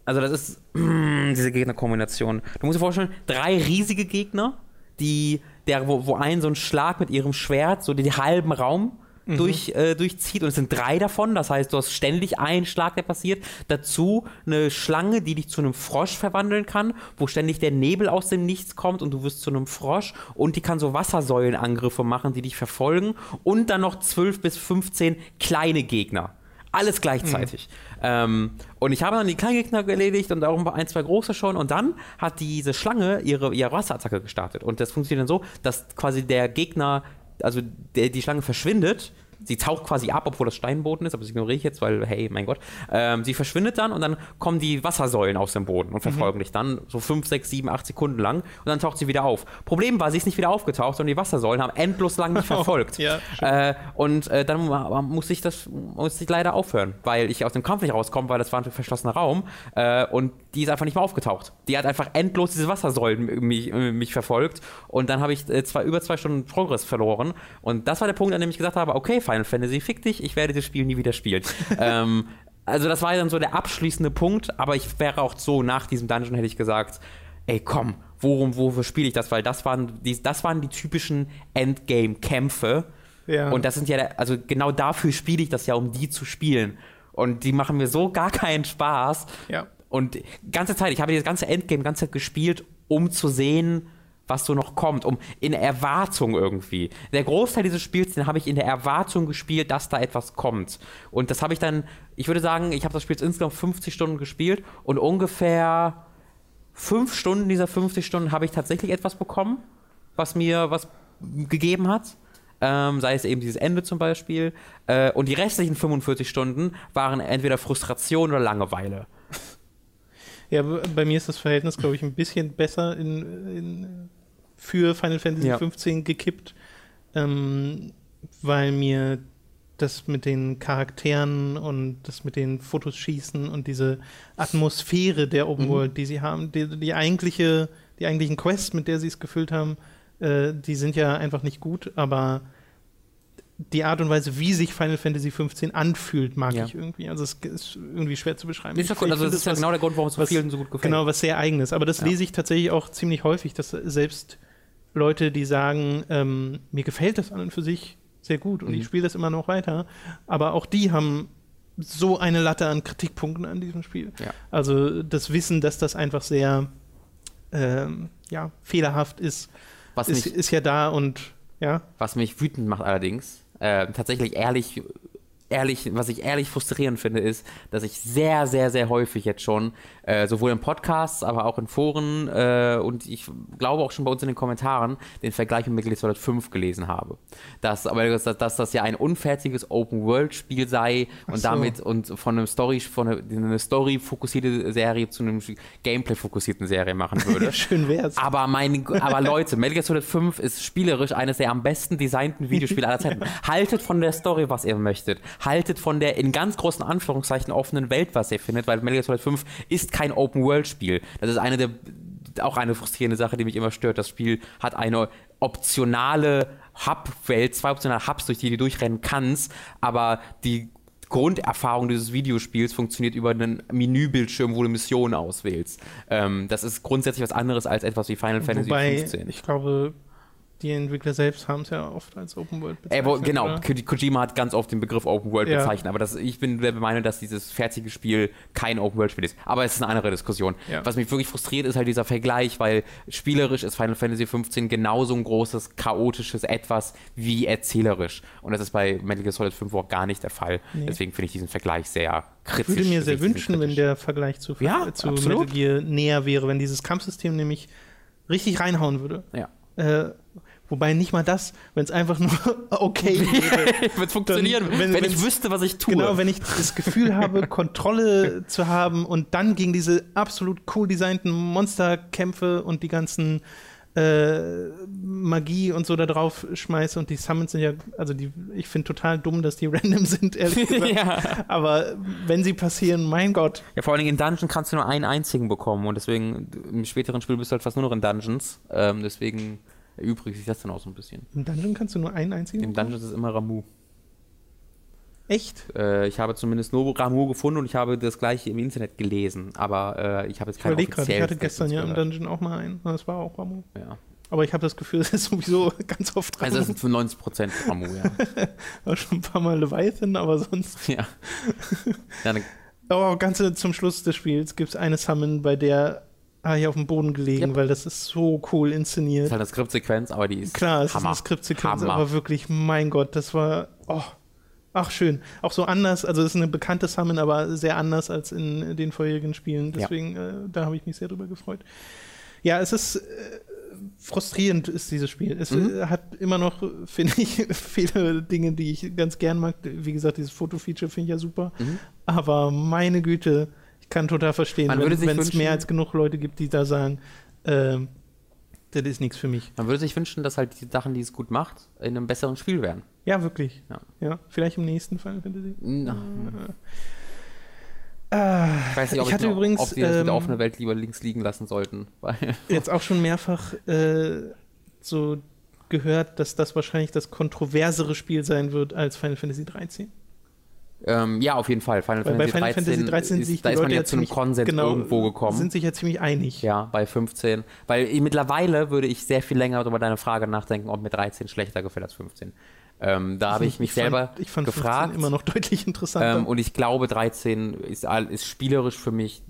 Also, das ist diese Gegnerkombination. Du musst dir vorstellen, drei riesige Gegner, die, der, wo, wo ein so ein Schlag mit ihrem Schwert so den halben Raum durch, äh, durchzieht und es sind drei davon, das heißt, du hast ständig einen Schlag, der passiert. Dazu eine Schlange, die dich zu einem Frosch verwandeln kann, wo ständig der Nebel aus dem Nichts kommt und du wirst zu einem Frosch und die kann so Wassersäulenangriffe machen, die dich verfolgen und dann noch 12 bis 15 kleine Gegner. Alles gleichzeitig. Ähm, und ich habe dann die kleinen Gegner erledigt und auch ein, zwei große schon. Und dann hat diese Schlange ihre, ihre Wasserattacke gestartet. Und das funktioniert dann so, dass quasi der Gegner, also der, die Schlange verschwindet. Sie taucht quasi ab, obwohl das Steinboden ist, aber das ignoriere ich jetzt, weil, hey, mein Gott. Ähm, sie verschwindet dann und dann kommen die Wassersäulen aus dem Boden und verfolgen dich dann so 5, 6, 7, 8 Sekunden lang und dann taucht sie wieder auf. Problem war, sie ist nicht wieder aufgetaucht, sondern die Wassersäulen haben endlos lang mich verfolgt. ja, Äh, und äh, dann mu- musste ich das musste ich leider aufhören, weil ich aus dem Kampf nicht rauskomme, weil das war ein verschlossener Raum äh, und die ist einfach nicht mehr aufgetaucht. Die hat einfach endlos diese Wassersäulen mich, mich verfolgt und dann habe ich äh, zwei, über zwei Stunden Progress verloren und das war der Punkt, an dem ich gesagt habe, okay, Final Fantasy, fick dich, ich werde das Spiel nie wieder spielen. ähm, also das war dann so der abschließende Punkt, aber ich wäre auch so nach diesem Dungeon hätte ich gesagt, ey komm, worum, wofür spiele ich das? Weil das waren die, das waren die typischen Endgame-Kämpfe. Ja. Und das sind ja, also genau dafür spiele ich das ja, um die zu spielen. Und die machen mir so gar keinen Spaß. Ja. Und ganze Zeit, ich habe dieses ganze Endgame ganze Zeit gespielt, um zu sehen, was so noch kommt, um in Erwartung irgendwie. Der Großteil dieses Spiels, den habe ich in der Erwartung gespielt, dass da etwas kommt. Und das habe ich dann, ich würde sagen, ich habe das Spiel insgesamt 50 Stunden gespielt und ungefähr fünf Stunden dieser 50 Stunden habe ich tatsächlich etwas bekommen, was mir was gegeben hat. Ähm, sei es eben dieses Ende zum Beispiel. Äh, und die restlichen 45 Stunden waren entweder Frustration oder Langeweile. Ja, bei mir ist das Verhältnis, glaube ich, ein bisschen besser in, in, für Final Fantasy Ja. 15 gekippt, ähm, weil mir das mit den Charakteren und das mit den Fotos schießen und diese Atmosphäre der Open Mhm. World, die sie haben, die, die eigentliche, die eigentlichen Quests, mit der sie es gefüllt haben, äh, die sind ja einfach nicht gut, aber die Art und Weise, wie sich Final Fantasy 15 anfühlt, mag Ja. ich irgendwie. Also es ist irgendwie schwer zu beschreiben. Ist ja cool. Also das ist ja was- genau der Grund, warum es vielen so gut gefällt. Genau, was sehr eigenes. Aber das Ja. lese ich tatsächlich auch ziemlich häufig, dass selbst Leute, die sagen, ähm, mir gefällt das an und für sich sehr gut und Mhm. ich spiele das immer noch weiter, aber auch die haben so eine Latte an Kritikpunkten an diesem Spiel. Ja. Also das Wissen, dass das einfach sehr ähm, ja, fehlerhaft ist, Was ist, mich, ist ja da und ja, was mich wütend macht allerdings, äh, tatsächlich ehrlich, ehrlich, was ich ehrlich frustrierend finde, ist, dass ich sehr, sehr, sehr häufig jetzt schon, äh, sowohl in Podcasts, aber auch in Foren äh, und ich glaube auch schon bei uns in den Kommentaren, den Vergleich mit Metal Gear Solid 5 gelesen habe. Dass, aber dass, dass das ja ein unfertiges Open-World-Spiel sei und so. damit und von einem Story, von einer, eine Story-fokussierte Serie zu einem Gameplay-fokussierten Serie machen würde. schön wär's. Aber, mein, aber Leute, Metal Gear Solid 5 ist spielerisch eines der am besten designten Videospiele aller Zeiten. Haltet von der Story, was ihr möchtet. Haltet von der in ganz großen Anführungszeichen offenen Welt, was ihr findet, weil Metal Gear Solid 5 ist kein Open-World-Spiel. Das ist eine der, auch eine frustrierende Sache, die mich immer stört. Das Spiel hat eine optionale Hub-Welt, zwei optionale Hubs, durch die du durchrennen kannst, aber die Grunderfahrung dieses Videospiels funktioniert über einen Menübildschirm, wo du Missionen auswählst. Ähm, das ist grundsätzlich was anderes als etwas wie Final Fantasy Wobei, 15. ich glaube, Die Entwickler selbst haben es ja oft als Open World Äh, wo, genau, oder? Ko- Kojima hat ganz oft den Begriff Open World Ja. bezeichnet, aber das, ich bin der Meinung, dass dieses fertige Spiel kein Open World Spiel ist. Aber es ist eine andere Diskussion. Ja. Was mich wirklich frustriert, ist halt dieser Vergleich, weil spielerisch ist Final Fantasy 15 genauso ein großes, chaotisches Etwas wie erzählerisch. Und das ist bei Metal Gear Solid 5 auch gar nicht der Fall. Nee. Deswegen finde ich diesen Vergleich sehr kritisch. Ich würde mir sehr wünschen, wenn kritisch. der Vergleich zu, Ja, zu. Metal Gear näher wäre, wenn dieses Kampfsystem nämlich richtig reinhauen würde. Ja. Äh, wobei nicht mal das, wenn es einfach nur okay wäre. Wird funktionieren, Dann, wenn- wenn, ich wüsste, was ich tue. Genau, wenn ich das Gefühl habe, Kontrolle zu haben und dann gegen diese absolut cool designten Monsterkämpfe und die ganzen äh, Magie und so da drauf schmeiße und die Summons sind ja, also die, ich finde total dumm, dass die random sind, ehrlich gesagt. ja. Aber wenn sie passieren, mein Gott. Ja, vor allen Dingen in Dungeon kannst du nur einen einzigen bekommen und deswegen im späteren Spiel bist du halt fast nur noch in Dungeons. Ähm, deswegen erübrigt sich das dann auch so ein bisschen. Im Dungeon kannst du nur einen einzigen. Im Dungeons ist immer Ramu. Echt? Äh, ich habe zumindest nur Ramu gefunden und ich habe das gleiche im Internet gelesen, aber äh, ich habe jetzt Ich keine überlege gerade, ich hatte gestern ja im Dungeon auch mal einen. Das war auch Ramu. Ja. Aber ich habe das Gefühl, es ist sowieso ganz oft Ramu. Also es sind 95% Ramu, ja. war schon ein paar Mal Leviathan, aber sonst. ja. ja Oh, ganz zum Schluss des Spiels gibt es eine Summon, bei der habe ich auf dem Boden gelegen, Yep. weil das ist so cool ist inszeniert. halt eine Skriptsequenz, aber die ist Klar, es Hammer. ist eine Skriptsequenz, Hammer. aber wirklich, mein Gott, das war. Oh, ach, schön. Auch so anders, also es ist eine bekannte Summon, aber sehr anders als in den vorherigen Spielen. Ja. Deswegen, äh, da habe ich mich sehr drüber gefreut. Ja, es ist. Äh, frustrierend ist dieses Spiel. Es Mhm. äh, hat immer noch, finde ich, viele Dinge, die ich ganz gern mag. Wie gesagt, dieses Fotofeature finde ich ja super. Mhm. Aber meine Güte, kann total verstehen, Man sich wenn es mehr als genug Leute gibt, die da sagen, ähm, das ist nichts für mich. Man würde sich wünschen, dass halt die Sachen, die es gut macht, in einem besseren Spiel wären. Ja, wirklich. Ja. Ja, vielleicht im nächsten Final Fantasy. Na, Ah, ich weiß nicht, ob, ich hatte noch- übrigens ob die das mit der ähm, offenen Welt lieber links liegen lassen sollten. Jetzt auch schon mehrfach äh, so gehört, dass das wahrscheinlich das kontroversere Spiel sein wird als Final Fantasy 13. ähm, ja, auf jeden Fall. Final Weil bei Fantasy Final 13, Fantasy 13 ist, ich da ist man ja ja zu einem Konsens genau, irgendwo gekommen. Sind sich ja ziemlich einig. Ja, bei 15. Weil ich, mittlerweile würde ich sehr viel länger über deine Frage nachdenken, ob mir 13 schlechter gefällt als 15. Ähm, da habe ich mich selber fand, ich fand 15 gefragt. immer noch deutlich interessanter. Ähm, und ich glaube, 13 ist, ist spielerisch für mich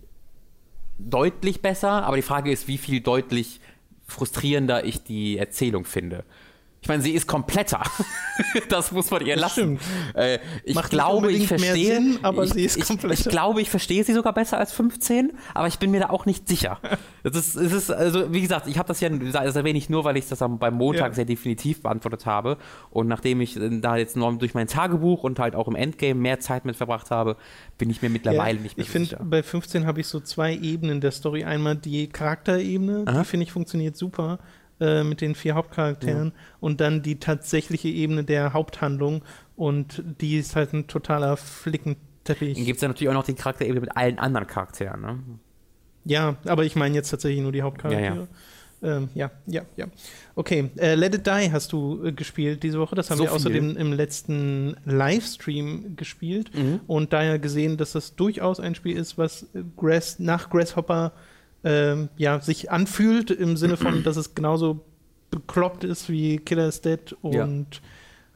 deutlich besser, aber die Frage ist, wie viel deutlich frustrierender ich die Erzählung finde. Ich meine, sie ist kompletter. das muss man ihr lassen. Äh, ich Macht glaube, ich verstehe. Sinn, aber ich, sie ist ich, kompletter. Ich glaube, ich verstehe sie sogar besser als 15, aber ich bin mir da auch nicht sicher. Das ist, es ist also, wie gesagt, ich habe das ja, das erwähne ich nur, weil ich das am, beim Montag Ja. sehr definitiv beantwortet habe. Und nachdem ich äh, da jetzt noch durch mein Tagebuch und halt auch im Endgame mehr Zeit mit verbracht habe, bin ich mir mittlerweile Ja, nicht mehr ich finde, sicher. bei 15 habe ich so zwei Ebenen der Story. Einmal die Charakterebene, Aha. die finde ich funktioniert super äh, mit den vier Hauptcharakteren. Und dann die tatsächliche Ebene der Haupthandlung. Und die ist halt ein totaler Flickenteppich. Dann gibt es ja natürlich auch noch die Charakterebene mit allen anderen Charakteren. Ne? Ja, aber ich meine jetzt tatsächlich nur die Hauptcharaktere. Ja, ähm, ja, ja, ja. Okay, äh, Let It Die hast du äh, gespielt diese Woche. Das haben So wir viel. außerdem im letzten Livestream gespielt Mhm. und daher gesehen, dass das durchaus ein Spiel ist, was äh, Grass, nach Grasshopper ähm, ja, sich anfühlt, im Sinne von, dass es genauso bekloppt ist wie Killer is Dead und Ja.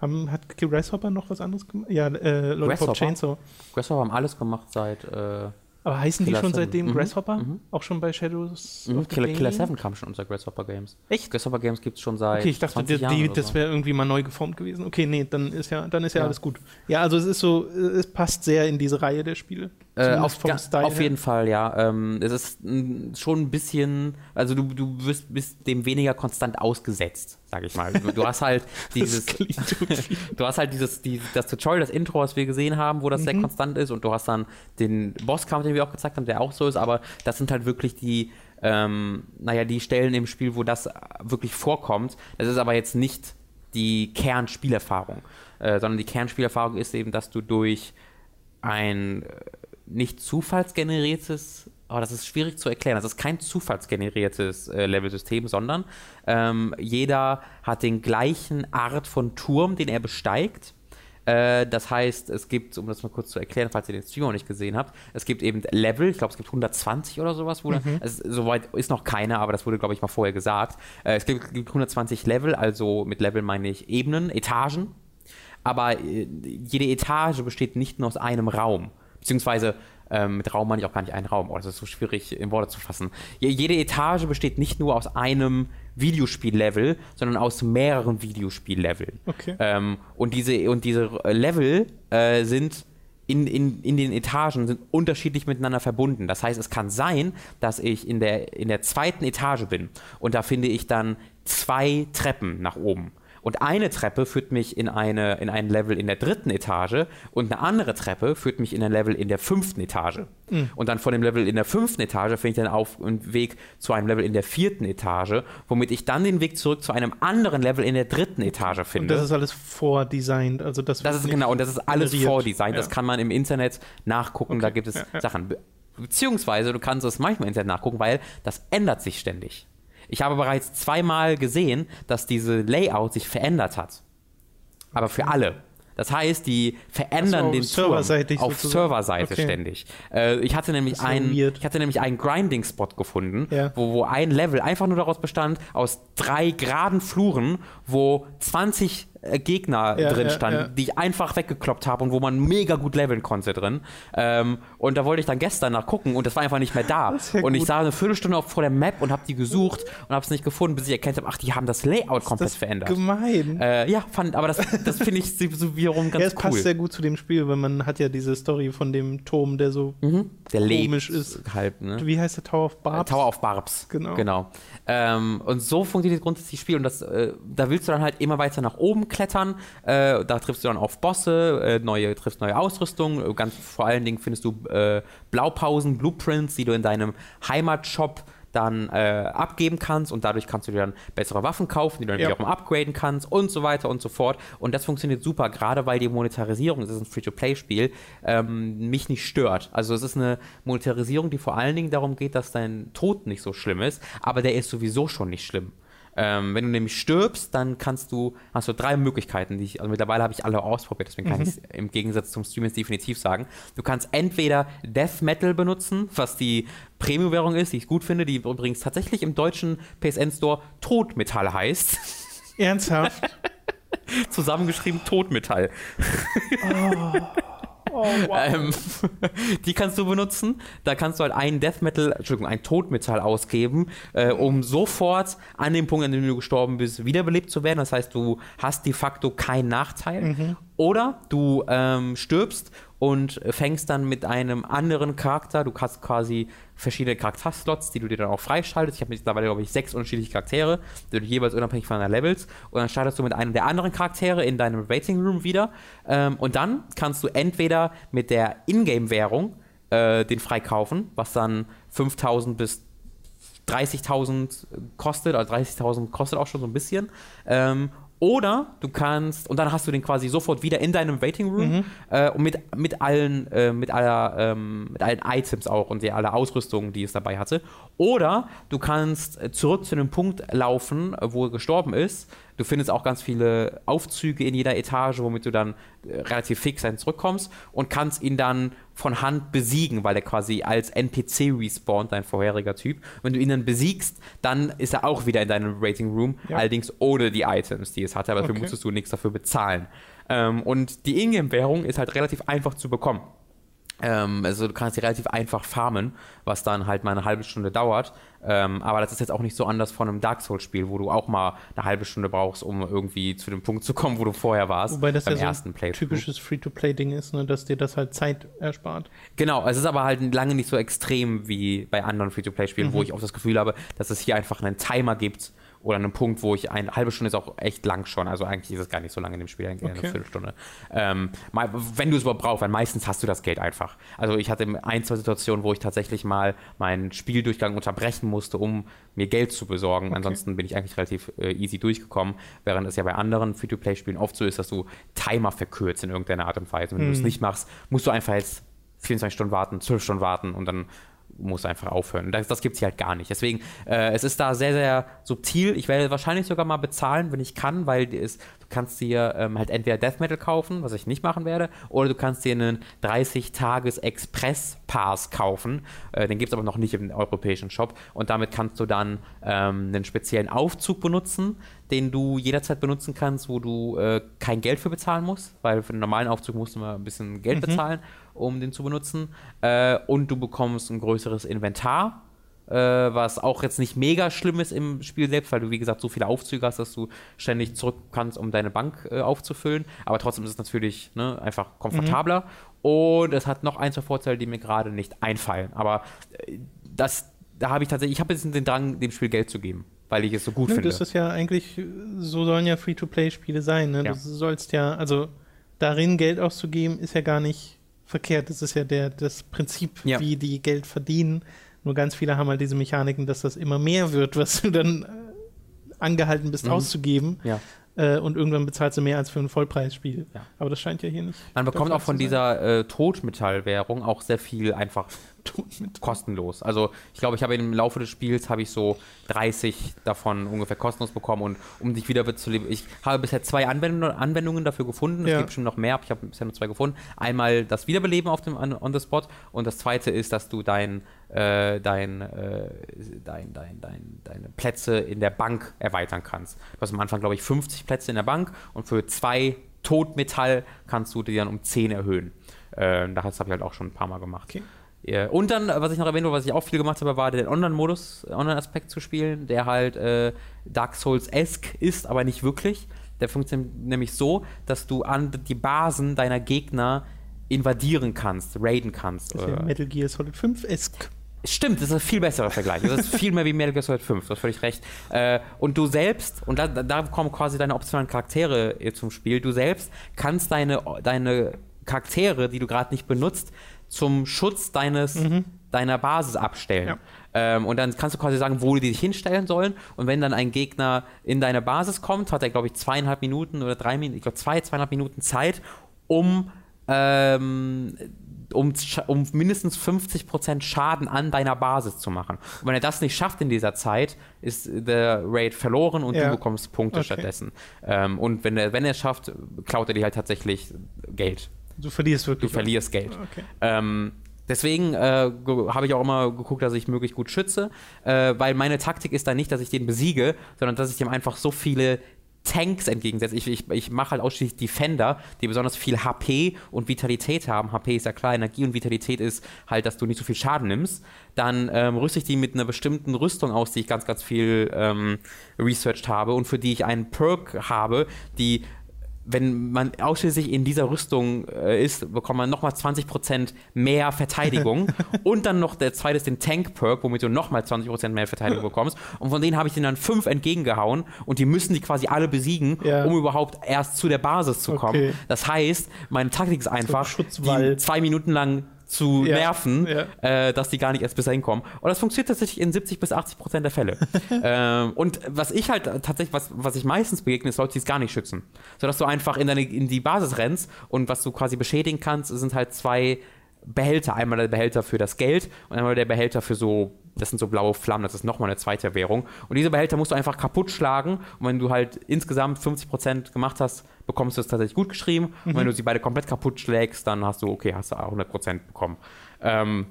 haben, hat Grasshopper noch was anderes gemacht? Ja, äh, Lollipop Grasshopper? Chainsaw. Grasshopper haben alles gemacht seit äh, Aber heißen Killer die schon Seven. seitdem Mhm. Grasshopper? Mhm. Auch schon bei Shadows mhm, Killer, Killer Damned? 7 kam schon unter Grasshopper Games. Echt? Grasshopper Games gibt es schon seit Okay, ich dachte, 20 die, die, das so. wäre irgendwie mal neu geformt gewesen. Okay, nee, dann ist ja, dann ist ja, Ja. alles gut. Ja, also es ist so, es passt sehr in diese Reihe der Spiele. Äh, auf, vom Style auf jeden Fall, ja. Ähm, es ist mm, schon ein bisschen, also du, du wirst, bist dem weniger konstant ausgesetzt, sag ich mal. Du, du hast halt dieses, du hast halt dieses, die, das Tutorial, das Intro, was wir gesehen haben, wo das sehr Mhm. konstant ist und du hast dann den Bosskampf, den wir auch gezeigt haben, der auch so ist, aber das sind halt wirklich die, ähm, naja, die Stellen im Spiel, wo das wirklich vorkommt. Das ist aber jetzt nicht die Kernspielerfahrung, äh, sondern die Kernspielerfahrung ist eben, dass du durch ein nicht zufallsgeneriertes, aber das ist schwierig zu erklären. Das ist kein zufallsgeneriertes äh, Levelsystem, sondern ähm, jeder hat den gleichen Art von Turm, den er besteigt. Äh, das heißt, es gibt, um das mal kurz zu erklären, falls ihr den Stream noch nicht gesehen habt, es gibt eben Level, ich glaube, es gibt 120 oder sowas, wurde, mhm. es, soweit ist noch keine, aber das wurde, glaube ich, mal vorher gesagt. Äh, es gibt, gibt 120 Level, also mit Level meine ich Ebenen, Etagen, aber äh, jede Etage besteht nicht nur aus einem Raum, beziehungsweise ähm, mit Raum meine ich auch gar nicht einen Raum. Oh, das ist so schwierig in Worte zu fassen. Jede Etage besteht nicht nur aus einem Videospiellevel, sondern aus mehreren Videospielleveln. Okay. Ähm, und, diese, und diese Level äh, sind in, in, in den Etagen sind unterschiedlich miteinander verbunden. Das heißt, es kann sein, dass ich in der, in der zweiten Etage bin und da finde ich dann zwei Treppen nach oben. Und eine Treppe führt mich in, eine, in ein Level in der dritten Etage und eine andere Treppe führt mich in ein Level in der fünften Etage. Mhm. Und dann von dem Level in der fünften Etage finde ich dann auf einen Weg zu einem Level in der vierten Etage, womit ich dann den Weg zurück zu einem anderen Level in der dritten Etage finde. Und das ist alles vordesignt. Also das, das ist genau, und das ist alles vordesignt. Ja. Das kann man im Internet nachgucken. Okay. Da gibt es ja, ja. Sachen. Beziehungsweise du kannst es manchmal im Internet nachgucken, weil das ändert sich ständig. Ich habe bereits zweimal gesehen, dass diese Layout sich verändert hat. Aber für alle. Das heißt, die verändern so, den Serverseitig auf Serverseite okay. ständig. Äh, ich hatte nämlich einen, ich hatte nämlich einen Grinding-Spot gefunden, ja. wo, wo ein Level einfach nur daraus bestand aus drei geraden Fluren, wo 20 äh, Gegner ja, drin standen, ja, die ich einfach weggekloppt habe und wo man mega gut leveln konnte drin. Ähm, und da wollte ich dann gestern nachgucken und das war einfach nicht mehr da. und ich sah eine Viertelstunde auf, vor der Map und habe die gesucht und habe es nicht gefunden, bis ich erkannt habe, ach, die haben das Layout komplett das verändert. Gemein. Äh, ja, fand, aber das, das finde ich so wiederum ganz ja, es cool. passt sehr gut zu dem Spiel, weil man hat ja diese Story von dem Turm, der so mhm. der komisch ist. Halb, ne? Wie heißt der Tower of Barbs? Äh, Tower of Barbs. Genau. genau. Ähm, und so funktioniert grundsätzlich das Spiel und das, äh, da willst du dann halt immer weiter nach oben klettern äh, da triffst du dann auf Bosse, äh, neue, triffst neue Ausrüstung. Äh, ganz vor allen Dingen findest du äh, Blaupausen, Blueprints, die du in deinem Heimatshop dann äh, abgeben kannst und dadurch kannst du dir dann bessere Waffen kaufen, die du dann ja. wiederum upgraden kannst und so weiter und so fort. Und das funktioniert super, gerade weil die Monetarisierung, das ist ein Free-to-Play-Spiel, ähm, mich nicht stört. Also es ist eine Monetarisierung, die vor allen Dingen darum geht, dass dein Tod nicht so schlimm ist, aber der ist sowieso schon nicht schlimm. Ähm, wenn du nämlich stirbst, dann kannst du, hast du drei Möglichkeiten, die ich, also mittlerweile habe ich alle ausprobiert, deswegen kann mhm. ich es im Gegensatz zum Stream jetzt definitiv sagen. Du kannst entweder Death Metal benutzen, was die Premium-Währung ist, die ich gut finde, die übrigens tatsächlich im deutschen PSN-Store Todmetall heißt. Ernsthaft? Zusammengeschrieben Todmetall. Oh. Oh, wow. ähm, die kannst du benutzen. Da kannst du halt einen Death Metal, Entschuldigung, ein Todmetall ausgeben, äh, um sofort an dem Punkt, an dem du gestorben bist, wiederbelebt zu werden. Das heißt, du hast de facto keinen Nachteil. Mhm. Oder du ähm, stirbst und fängst dann mit einem anderen Charakter. Du hast quasi verschiedene Charakterslots, die du dir dann auch freischaltest. Ich habe mittlerweile, glaube ich, sechs unterschiedliche Charaktere, die du jeweils unabhängig von deiner Levels. Und dann startest du mit einem der anderen Charaktere in deinem Waiting Room wieder. Ähm, und dann kannst du entweder mit der Ingame-Währung äh, den freikaufen, was dann 5000 bis 30.000 kostet, also 30.000 kostet auch schon so ein bisschen. Ähm, oder du kannst, und dann hast du den quasi sofort wieder in deinem Waiting Room mhm. äh, und mit, mit allen, äh, mit aller, ähm, mit allen Items auch und die, aller Ausrüstung, die es dabei hatte. Oder du kannst äh, zurück zu einem Punkt laufen, wo er gestorben ist, Du findest auch ganz viele Aufzüge in jeder Etage, womit du dann äh, relativ fix dann zurückkommst und kannst ihn dann von Hand besiegen, weil er quasi als NPC respawnt, dein vorheriger Typ. Wenn du ihn dann besiegst, dann ist er auch wieder in deinem Rating Room, ja. allerdings ohne die Items, die es hatte, aber dafür okay. musstest du nichts dafür bezahlen. Ähm, und die Ingame-Währung ist halt relativ einfach zu bekommen. Ähm, also du kannst sie relativ einfach farmen, was dann halt mal eine halbe Stunde dauert. Ähm, aber das ist jetzt auch nicht so anders von einem Dark Souls-Spiel, wo du auch mal eine halbe Stunde brauchst, um irgendwie zu dem Punkt zu kommen, wo du vorher warst. Wobei das ja so ein typisches Free-to-Play-Ding ist, ne, dass dir das halt Zeit erspart. Genau, es ist aber halt lange nicht so extrem wie bei anderen Free-to-Play-Spielen, mhm. wo ich auch das Gefühl habe, dass es hier einfach einen Timer gibt, oder einem Punkt, wo ich eine halbe Stunde ist auch echt lang schon. Also eigentlich ist es gar nicht so lange in dem Spiel, eigentlich okay. eine Viertelstunde. Ähm, mal, wenn du es überhaupt brauchst, weil meistens hast du das Geld einfach. Also ich hatte ein, zwei Situationen, wo ich tatsächlich mal meinen Spieldurchgang unterbrechen musste, um mir Geld zu besorgen. Okay. Ansonsten bin ich eigentlich relativ äh, easy durchgekommen, während es ja bei anderen Free-to-Play-Spielen oft so ist, dass du Timer verkürzt in irgendeiner Art und Weise. Wenn hm. du es nicht machst, musst du einfach jetzt 24 Stunden warten, 12 Stunden warten und dann musst einfach aufhören. Das, das gibt es hier halt gar nicht. Deswegen, äh, es ist da sehr, sehr subtil. Ich werde wahrscheinlich sogar mal bezahlen, wenn ich kann, weil es, du kannst dir ähm, halt entweder Death Metal kaufen, was ich nicht machen werde, oder du kannst dir einen 30-Tages-Express-Pass kaufen. Äh, den gibt es aber noch nicht im europäischen Shop. Und damit kannst du dann ähm, einen speziellen Aufzug benutzen, den du jederzeit benutzen kannst, wo du äh, kein Geld für bezahlen musst, weil für einen normalen Aufzug musst du mal ein bisschen Geld mhm. bezahlen, um den zu benutzen. Äh, und du bekommst ein größeres Inventar, was auch jetzt nicht mega schlimm ist im Spiel selbst, weil du, wie gesagt, so viele Aufzüge hast, dass du ständig zurück kannst, um deine Bank äh, aufzufüllen. Aber trotzdem ist es natürlich ne, einfach komfortabler. Mhm. Und es hat noch ein, zwei Vorteile, die mir gerade nicht einfallen. Aber äh, das, da habe ich tatsächlich, ich habe jetzt den Drang, dem Spiel Geld zu geben weil ich es so gut Nö, finde. Das ist ja eigentlich, so sollen ja Free-to-Play-Spiele sein. Ne? Ja. Du sollst ja, also darin Geld auszugeben, ist ja gar nicht verkehrt. Das ist ja der, das Prinzip, ja. wie die Geld verdienen. Nur ganz viele haben halt diese Mechaniken, dass das immer mehr wird, was du dann äh, angehalten bist mhm. auszugeben. Ja. Äh, und irgendwann bezahlst du mehr als für ein Vollpreisspiel. Ja. Aber das scheint ja hier nicht. Man bekommt auch von dieser äh, Totmetallwährung auch sehr viel einfach kostenlos. Also ich glaube, ich habe im Laufe des Spiels habe ich so 30 davon ungefähr kostenlos bekommen und um dich wieder zu leben. Ich habe bisher zwei Anwendungen, Anwendungen dafür gefunden. Es ja. gibt schon noch mehr, aber ich habe bisher nur zwei gefunden. Einmal das Wiederbeleben auf dem on the spot und das zweite ist, dass du dein, äh, dein, äh, dein, dein, dein, deine Plätze in der Bank erweitern kannst. Du hast am Anfang, glaube ich, 50 Plätze in der Bank und für zwei Totmetall kannst du die dann um 10 erhöhen. Äh, das habe ich halt auch schon ein paar Mal gemacht. Okay. Und dann, was ich noch erwähnt habe, was ich auch viel gemacht habe, war den Online-Modus, Online-Aspekt zu spielen, der halt äh, Dark Souls-esque ist, aber nicht wirklich. Der funktioniert nämlich so, dass du an die Basen deiner Gegner invadieren kannst, raiden kannst. Das ist ja Metal Gear Solid 5-esque. Stimmt, das ist ein viel besserer Vergleich. Das ist viel mehr wie Metal Gear Solid 5, du hast völlig recht. Äh, und du selbst, und da, da kommen quasi deine optionalen Charaktere zum Spiel, du selbst kannst deine, deine Charaktere, die du gerade nicht benutzt, zum Schutz deines, mhm. deiner Basis abstellen. Ja. Ähm, und dann kannst du quasi sagen, wo die dich hinstellen sollen. Und wenn dann ein Gegner in deine Basis kommt, hat er, glaube ich, zweieinhalb Minuten oder drei Minuten, ich glaube, zwei, zweieinhalb Minuten Zeit, um ähm, um, um mindestens 50% Schaden an deiner Basis zu machen. Und wenn er das nicht schafft in dieser Zeit, ist der Raid verloren und ja. du bekommst Punkte okay. stattdessen. Ähm, und wenn er, wenn er es schafft, klaut er dir halt tatsächlich Geld. Du verlierst wirklich. Du verlierst Geld. Okay. Ähm, deswegen äh, habe ich auch immer geguckt, dass ich möglichst gut schütze, äh, weil meine Taktik ist da nicht, dass ich den besiege, sondern dass ich dem einfach so viele Tanks entgegensetze. Ich, ich, ich mache halt ausschließlich Defender, die besonders viel HP und Vitalität haben. HP ist ja klar, Energie und Vitalität ist halt, dass du nicht so viel Schaden nimmst. Dann ähm, rüste ich die mit einer bestimmten Rüstung aus, die ich ganz, ganz viel ähm, researched habe und für die ich einen Perk habe, die wenn man ausschließlich in dieser Rüstung äh, ist, bekommt man nochmal 20% mehr Verteidigung. und dann noch der zweite ist den Tank-Perk, womit du nochmal 20% mehr Verteidigung bekommst. Und von denen habe ich denen dann fünf entgegengehauen und die müssen die quasi alle besiegen, ja. um überhaupt erst zu der Basis zu kommen. Okay. Das heißt, meine Taktik ist einfach, die zwei Minuten lang zu ja, nerven, ja. Äh, dass die gar nicht erst bis dahin kommen. Und das funktioniert tatsächlich in 70 bis 80 Prozent der Fälle. ähm, und was ich halt tatsächlich, was, was ich meistens begegne, ist Leute, die es gar nicht schützen. Sodass du einfach in, deine, in die Basis rennst und was du quasi beschädigen kannst, sind halt zwei Behälter. Einmal der Behälter für das Geld und einmal der Behälter für so das sind so blaue Flammen, das ist nochmal eine zweite Währung. Und diese Behälter musst du einfach kaputt schlagen. Und wenn du halt insgesamt 50% gemacht hast, bekommst du es tatsächlich gut geschrieben. Mhm. Und wenn du sie beide komplett kaputt schlägst, dann hast du, okay, hast du 100% bekommen. Ähm,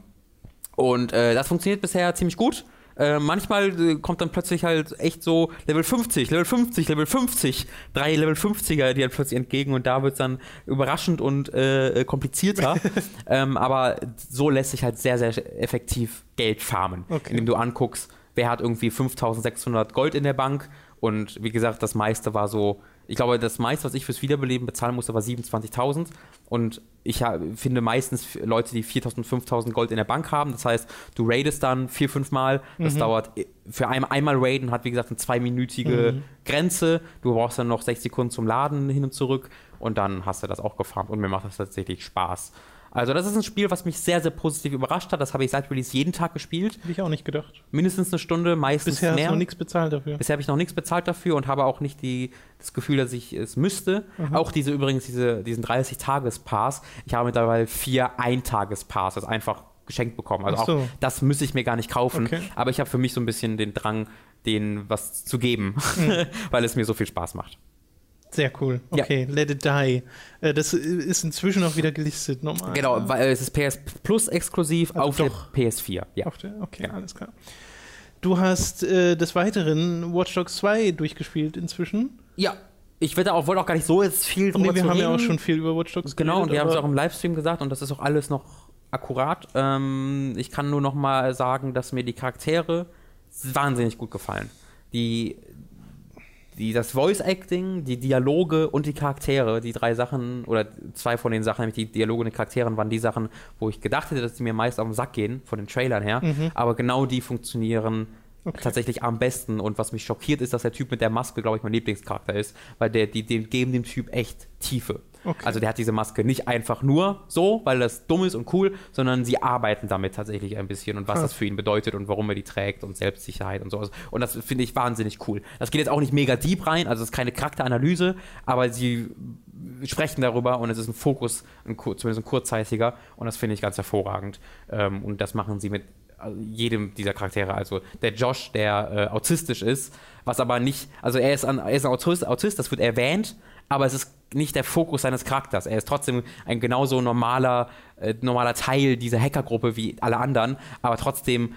und äh, das funktioniert bisher ziemlich gut. Äh, manchmal äh, kommt dann plötzlich halt echt so Level 50, Level 50, Level 50, drei Level 50er, die halt plötzlich entgegen und da wird es dann überraschend und äh, komplizierter. ähm, aber so lässt sich halt sehr, sehr effektiv Geld farmen, okay. indem du anguckst, wer hat irgendwie 5600 Gold in der Bank und wie gesagt, das meiste war so ich glaube, das meiste, was ich fürs Wiederbeleben bezahlen musste, war 27.000. Und ich finde meistens Leute, die 4.000, 5.000 Gold in der Bank haben. Das heißt, du raidest dann vier, fünf Mal. Das mhm. dauert, für ein, einmal raiden hat, wie gesagt, eine zweiminütige mhm. Grenze. Du brauchst dann noch sechs Sekunden zum Laden hin und zurück. Und dann hast du das auch gefarmt. Und mir macht das tatsächlich Spaß. Also das ist ein Spiel, was mich sehr, sehr positiv überrascht hat. Das habe ich seit Release jeden Tag gespielt. Hätte ich auch nicht gedacht. Mindestens eine Stunde, meistens Bisher mehr. Bisher hast du noch nichts bezahlt dafür. Bisher habe ich noch nichts bezahlt dafür und habe auch nicht die, das Gefühl, dass ich es müsste. Mhm. Auch diese übrigens diese, diesen 30-Tages-Pass. Ich habe mittlerweile vier Eintages-Pass. Das ist einfach geschenkt bekommen. Also so. auch das müsste ich mir gar nicht kaufen. Okay. Aber ich habe für mich so ein bisschen den Drang, denen was zu geben, Hm. weil es mir so viel Spaß macht. Sehr cool. Ja. Okay, Let It Die. Äh, das ist inzwischen auch wieder gelistet, normal. Genau, weil es ist PS Plus exklusiv Also auf doch. der PS4. Ja. Auf der, okay, Ja. alles klar. Du hast äh, des Weiteren Watch Dogs 2 durchgespielt inzwischen. ja. Ich werde auch, wollte auch gar nicht so jetzt viel drüber Nee, wir haben ja auch reden. schon viel über Watch Dogs Genau, und wir haben es auch im Livestream gesagt und das ist auch alles noch akkurat. Ähm, ich kann nur noch mal sagen, dass mir die Charaktere wahnsinnig gut gefallen. Die, die, das Voice-Acting, die Dialoge und die Charaktere, die drei Sachen, oder zwei von den Sachen, nämlich die Dialoge und die Charakteren, waren die Sachen, wo ich gedacht hätte, dass die mir meist auf den Sack gehen, von den Trailern her. Aber genau die funktionieren Okay. tatsächlich am besten. Und was mich schockiert, ist, dass der Typ mit der Maske, glaube ich, mein Lieblingscharakter ist, weil der, die, die geben dem Typ echt Tiefe. Okay. Also der hat diese Maske nicht einfach nur so, weil das dumm ist und cool, sondern sie arbeiten damit tatsächlich ein bisschen und was Krass. das für ihn bedeutet und warum er die trägt und Selbstsicherheit und sowas. Und das finde ich wahnsinnig cool. Das geht jetzt auch nicht mega deep rein, also es ist keine Charakteranalyse, aber sie sprechen darüber und es ist ein Fokus, ein, zumindest ein kurzzeitiger und das finde ich ganz hervorragend. Ähm, und das machen sie mit also jedem dieser Charaktere. Also der Josh, der äh, autistisch ist, was aber nicht, also er ist, ein, er ist ein Autist, Autist, das wird erwähnt, aber es ist nicht der Fokus seines Charakters. Er ist trotzdem ein genauso normaler, äh, normaler Teil dieser Hackergruppe wie alle anderen, aber trotzdem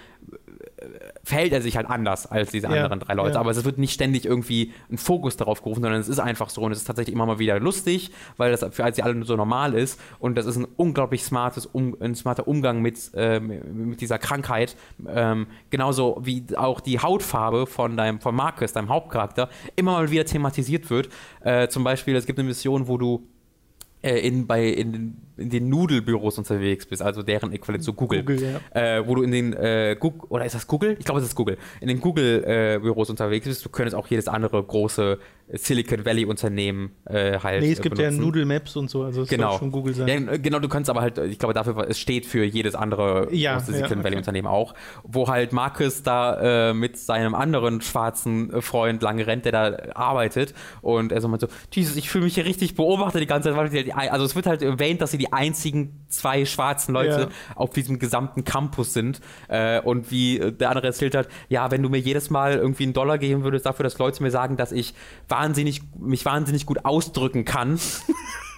verhält er sich halt anders als diese Ja, anderen drei Leute. ja. Aber es wird nicht ständig irgendwie ein Fokus darauf gerufen, sondern es ist einfach so und es ist tatsächlich immer mal wieder lustig, weil das für sie alle so normal ist und das ist ein unglaublich smartes um, ein smarter Umgang mit, ähm, mit dieser Krankheit. Ähm, genauso wie auch die Hautfarbe von deinem von Marcus, deinem Hauptcharakter, immer mal wieder thematisiert wird. Äh, zum Beispiel, es gibt eine Mission, wo du äh, in, bei, in, den- in den Nudelbüros unterwegs bist, also deren Äquivalent zu Google. Google, äh, wo du in den äh, Goog- oder ist das Google? Ich glaube, es ist Google. In den Google-Büros unterwegs bist. Du könntest auch jedes andere große Silicon Valley-Unternehmen äh, halt. Nee, es äh, gibt ja benutzen. Noodle Maps und so, also es Genau. schon Google sein. Ja, genau, du kannst aber halt, ich glaube dafür, es steht für jedes andere Ja, große ja, Silicon okay. Valley Unternehmen auch, wo halt Marcus da äh, mit seinem anderen schwarzen äh, Freund lange rennt, der da arbeitet und er so meint so, Jesus, ich fühle mich hier richtig beobachtet die ganze Zeit, weil die, die, also es wird halt erwähnt, dass sie die einzigen zwei schwarzen Leute Ja. auf diesem gesamten Campus sind äh, und wie äh, der andere erzählt hat, ja, wenn du mir jedes Mal irgendwie einen Dollar geben würdest dafür, dass Leute mir sagen, dass ich wahnsinnig, mich wahnsinnig gut ausdrücken kann,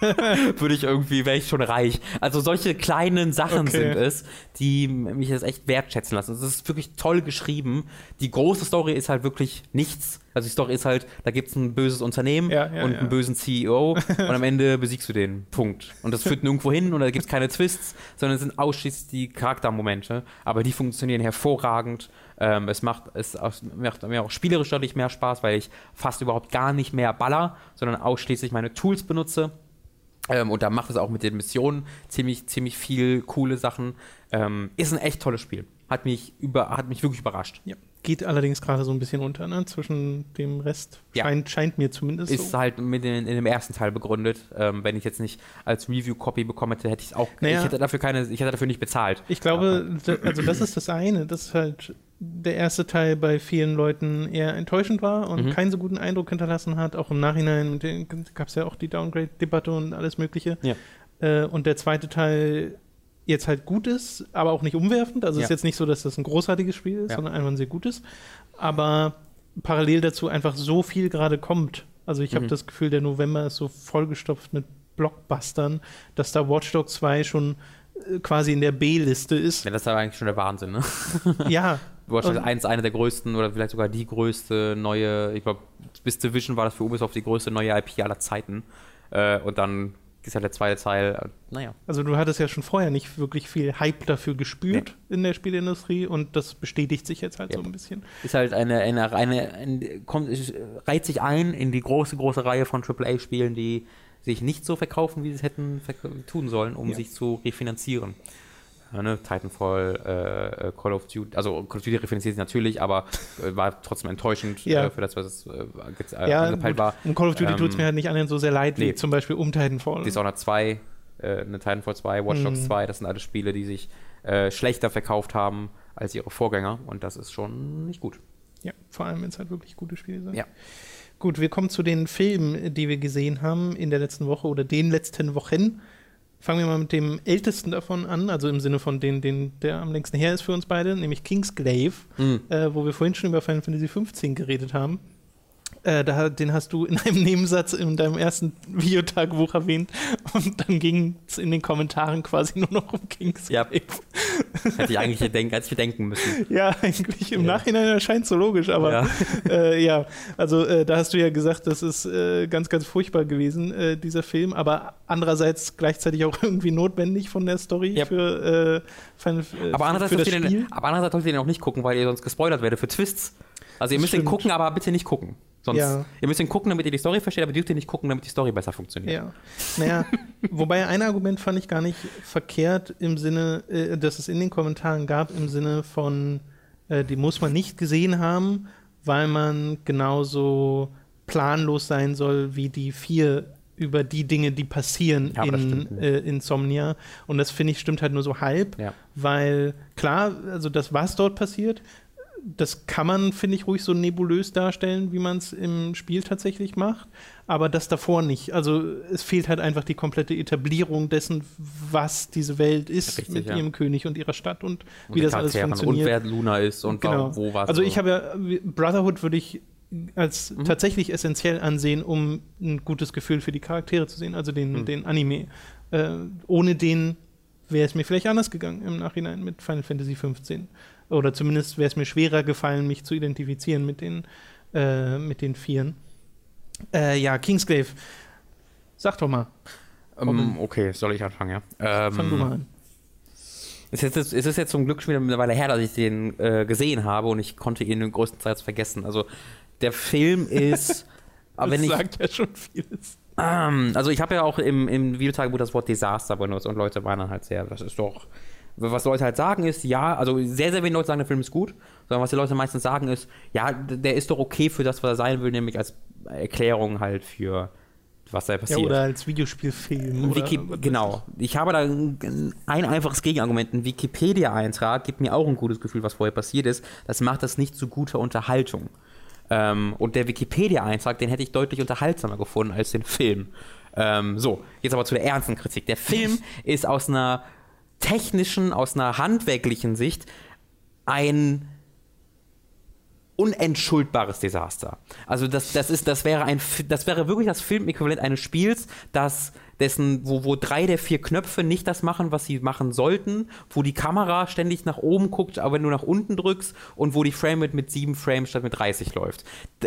würde ich irgendwie, wäre ich schon reich. Also solche kleinen Sachen Okay. sind es, die mich das echt wertschätzen lassen. Es ist wirklich toll geschrieben. Die große Story ist halt wirklich nichts. Also die Story ist halt, da gibt es ein böses Unternehmen Ja, ja, und ja. einen bösen CEO und am Ende besiegst du den. Punkt. Und das führt nirgendwo hin und da gibt es keine Twists, sondern es sind ausschließlich die Charaktermomente. Aber die funktionieren hervorragend. Ähm, es macht es macht mir auch spielerisch deutlich mehr Spaß, weil ich fast überhaupt gar nicht mehr baller, sondern ausschließlich meine Tools benutze. Ähm, und da macht es auch mit den Missionen ziemlich, ziemlich viel coole Sachen. Ähm, ist ein echt tolles Spiel. Hat mich, über, hat mich wirklich überrascht. Ja. Geht allerdings gerade so ein bisschen unter, ne? Zwischen dem Rest. Ja. Scheint, scheint mir zumindest Ist so. halt mit in, in dem ersten Teil begründet. Ähm, wenn ich jetzt nicht als Review-Copy bekommen hätte, hätte ich es auch. Naja. Ich hätte dafür keine, ich hätte dafür nicht bezahlt. Ich glaube, da- also das ist das eine, dass halt der erste Teil bei vielen Leuten eher enttäuschend war und Mhm. keinen so guten Eindruck hinterlassen hat. Auch im Nachhinein gab es ja auch die Downgrade-Debatte und alles Mögliche. Ja. Äh, und der zweite Teil jetzt halt gut ist, aber auch nicht umwerfend. Also es ist Ja. jetzt nicht so, dass das ein großartiges Spiel ist, Ja. sondern einfach ein sehr gutes. Aber parallel dazu einfach so viel gerade kommt. Also ich habe Mhm. das Gefühl, der November ist so vollgestopft mit Blockbustern, dass da Watch Dogs 2 schon äh, quasi in der B-Liste ist. Ja, das ist aber eigentlich schon der Wahnsinn, ne? ja, Watch Dogs Und- 1 eine der größten oder vielleicht sogar die größte neue, ich glaube, bis Division war das für Ubisoft die größte neue IP aller Zeiten. Äh, und dann ist halt der zweite Teil, naja. also du hattest ja schon vorher nicht wirklich viel Hype dafür gespürt in der Spieleindustrie und das bestätigt sich jetzt halt Ja. so ein bisschen. Ist halt eine, eine, eine, eine kommt, reiht sich ein in die große, große Reihe von AAA-Spielen, die sich nicht so verkaufen, wie sie es hätten tun sollen, um Ja. sich zu refinanzieren. Ja, ne? Titanfall, äh, äh, Call of Duty, also Call of Duty refinanziert sich natürlich, aber äh, war trotzdem enttäuschend Ja. äh, für das, was es äh, ge- äh, ja, angepeilt gut, war. um Call of Duty Ähm, tut es mir halt nicht annähernd so sehr leid wie nee. zum Beispiel um Titanfall. Dishonored 2, äh, eine Titanfall 2, Watch Dogs Mhm. 2, das sind alles Spiele, die sich äh, schlechter verkauft haben als ihre Vorgänger und das ist schon nicht gut. Ja, vor allem, wenn es halt wirklich gute Spiele sind. Ja. Gut, wir kommen zu den Filmen, die wir gesehen haben in der letzten Woche oder den letzten Wochen. Fangen wir mal mit dem ältesten davon an, also im Sinne von den, den der am längsten her ist für uns beide, nämlich Kingsglaive, Mhm. äh, wo wir vorhin schon über Final Fantasy 15 geredet haben. Äh, da, den hast du in einem Nebensatz in deinem ersten Videotagebuch erwähnt und dann ging es in den Kommentaren quasi nur noch um Kingsglaive. Hätte ich eigentlich gedenken, als wir denken müssen. Ja, eigentlich im Ja. Nachhinein erscheint so logisch, aber Ja. äh, ja, also äh, da hast du ja gesagt, das ist äh, ganz, ganz furchtbar gewesen, äh, dieser Film, aber andererseits gleichzeitig auch irgendwie notwendig von der Story Ja. für, äh, Final, Aber andererseits, für das Spiel. den, aber andererseits solltet ihr den auch nicht gucken, weil ihr sonst gespoilert werdet für Twists. Also ihr müsst den Stimmt. gucken, aber bitte nicht gucken. Sonst, Ja. Ihr müsst den gucken, damit ihr die Story versteht, aber ihr dürft den nicht gucken, damit die Story besser funktioniert. Ja, naja, wobei ein Argument fand ich gar nicht verkehrt im Sinne, äh, dass es in den Kommentaren gab, im Sinne von, äh, die muss man nicht gesehen haben, weil man genauso planlos sein soll wie die vier über die Dinge, die passieren Ja, in äh, Insomnia. Und das finde ich stimmt halt nur so halb, Ja. weil klar, also das, was dort passiert, das kann man, finde ich, ruhig so nebulös darstellen, wie man es im Spiel tatsächlich macht, aber das davor nicht. Also es fehlt halt einfach die komplette Etablierung dessen, was diese Welt ist Richtig, mit ja. ihrem König und ihrer Stadt und, Und wie das alles funktioniert. Und wer Luna ist und Genau. wo was. Also ich habe ja, Brotherhood würde ich als Mhm. tatsächlich essentiell ansehen, um ein gutes Gefühl für die Charaktere zu sehen, also den, Mhm. den Anime. Äh, ohne den wäre es mir vielleicht anders gegangen im Nachhinein mit Final Fantasy 15. Oder zumindest wäre es mir schwerer gefallen, mich zu identifizieren mit den, äh, mit den Vieren. Äh, ja, Kingsglaive. Sag doch mal, ähm, okay, soll ich anfangen, ja? Ähm, fang du mal an. Es ist, jetzt, es ist jetzt zum Glück schon wieder eine Weile her, dass ich den äh, gesehen habe und ich konnte ihn größtenteils vergessen. Also der Film ist, aber wenn das ich, sagt ja schon vieles. ähm, also ich habe ja auch im, im Videotagebuch das Wort Desaster benutzt und Leute waren dann halt sehr, das ist doch, was Leute halt sagen ist, ja, also sehr, sehr wenige Leute sagen, der Film ist gut, sondern was die Leute meistens sagen ist, ja, der ist doch okay für das, was er sein will, nämlich als Erklärung halt für was da Ja, passiert. oder als Videospielfilm. Oder Wiki weiß genau. Ich habe da ein, ein einfaches Gegenargument. Ein Wikipedia-Eintrag gibt mir auch ein gutes Gefühl, was vorher passiert ist. Das macht das nicht zu guter Unterhaltung. Ähm, und der Wikipedia-Eintrag, den hätte ich deutlich unterhaltsamer gefunden als den Film. Ähm, so, jetzt aber zu der ernsten Kritik. Der Film ist aus einer technischen, aus einer handwerklichen Sicht ein unentschuldbares Desaster. Also das, das ist, das wäre ein, das wäre wirklich das Filmäquivalent eines Spiels, das dessen, wo, wo drei der vier Knöpfe nicht das machen, was sie machen sollten, wo die Kamera ständig nach oben guckt, aber wenn du nach unten drückst und wo die Framerate mit sieben Frames statt mit 30 läuft.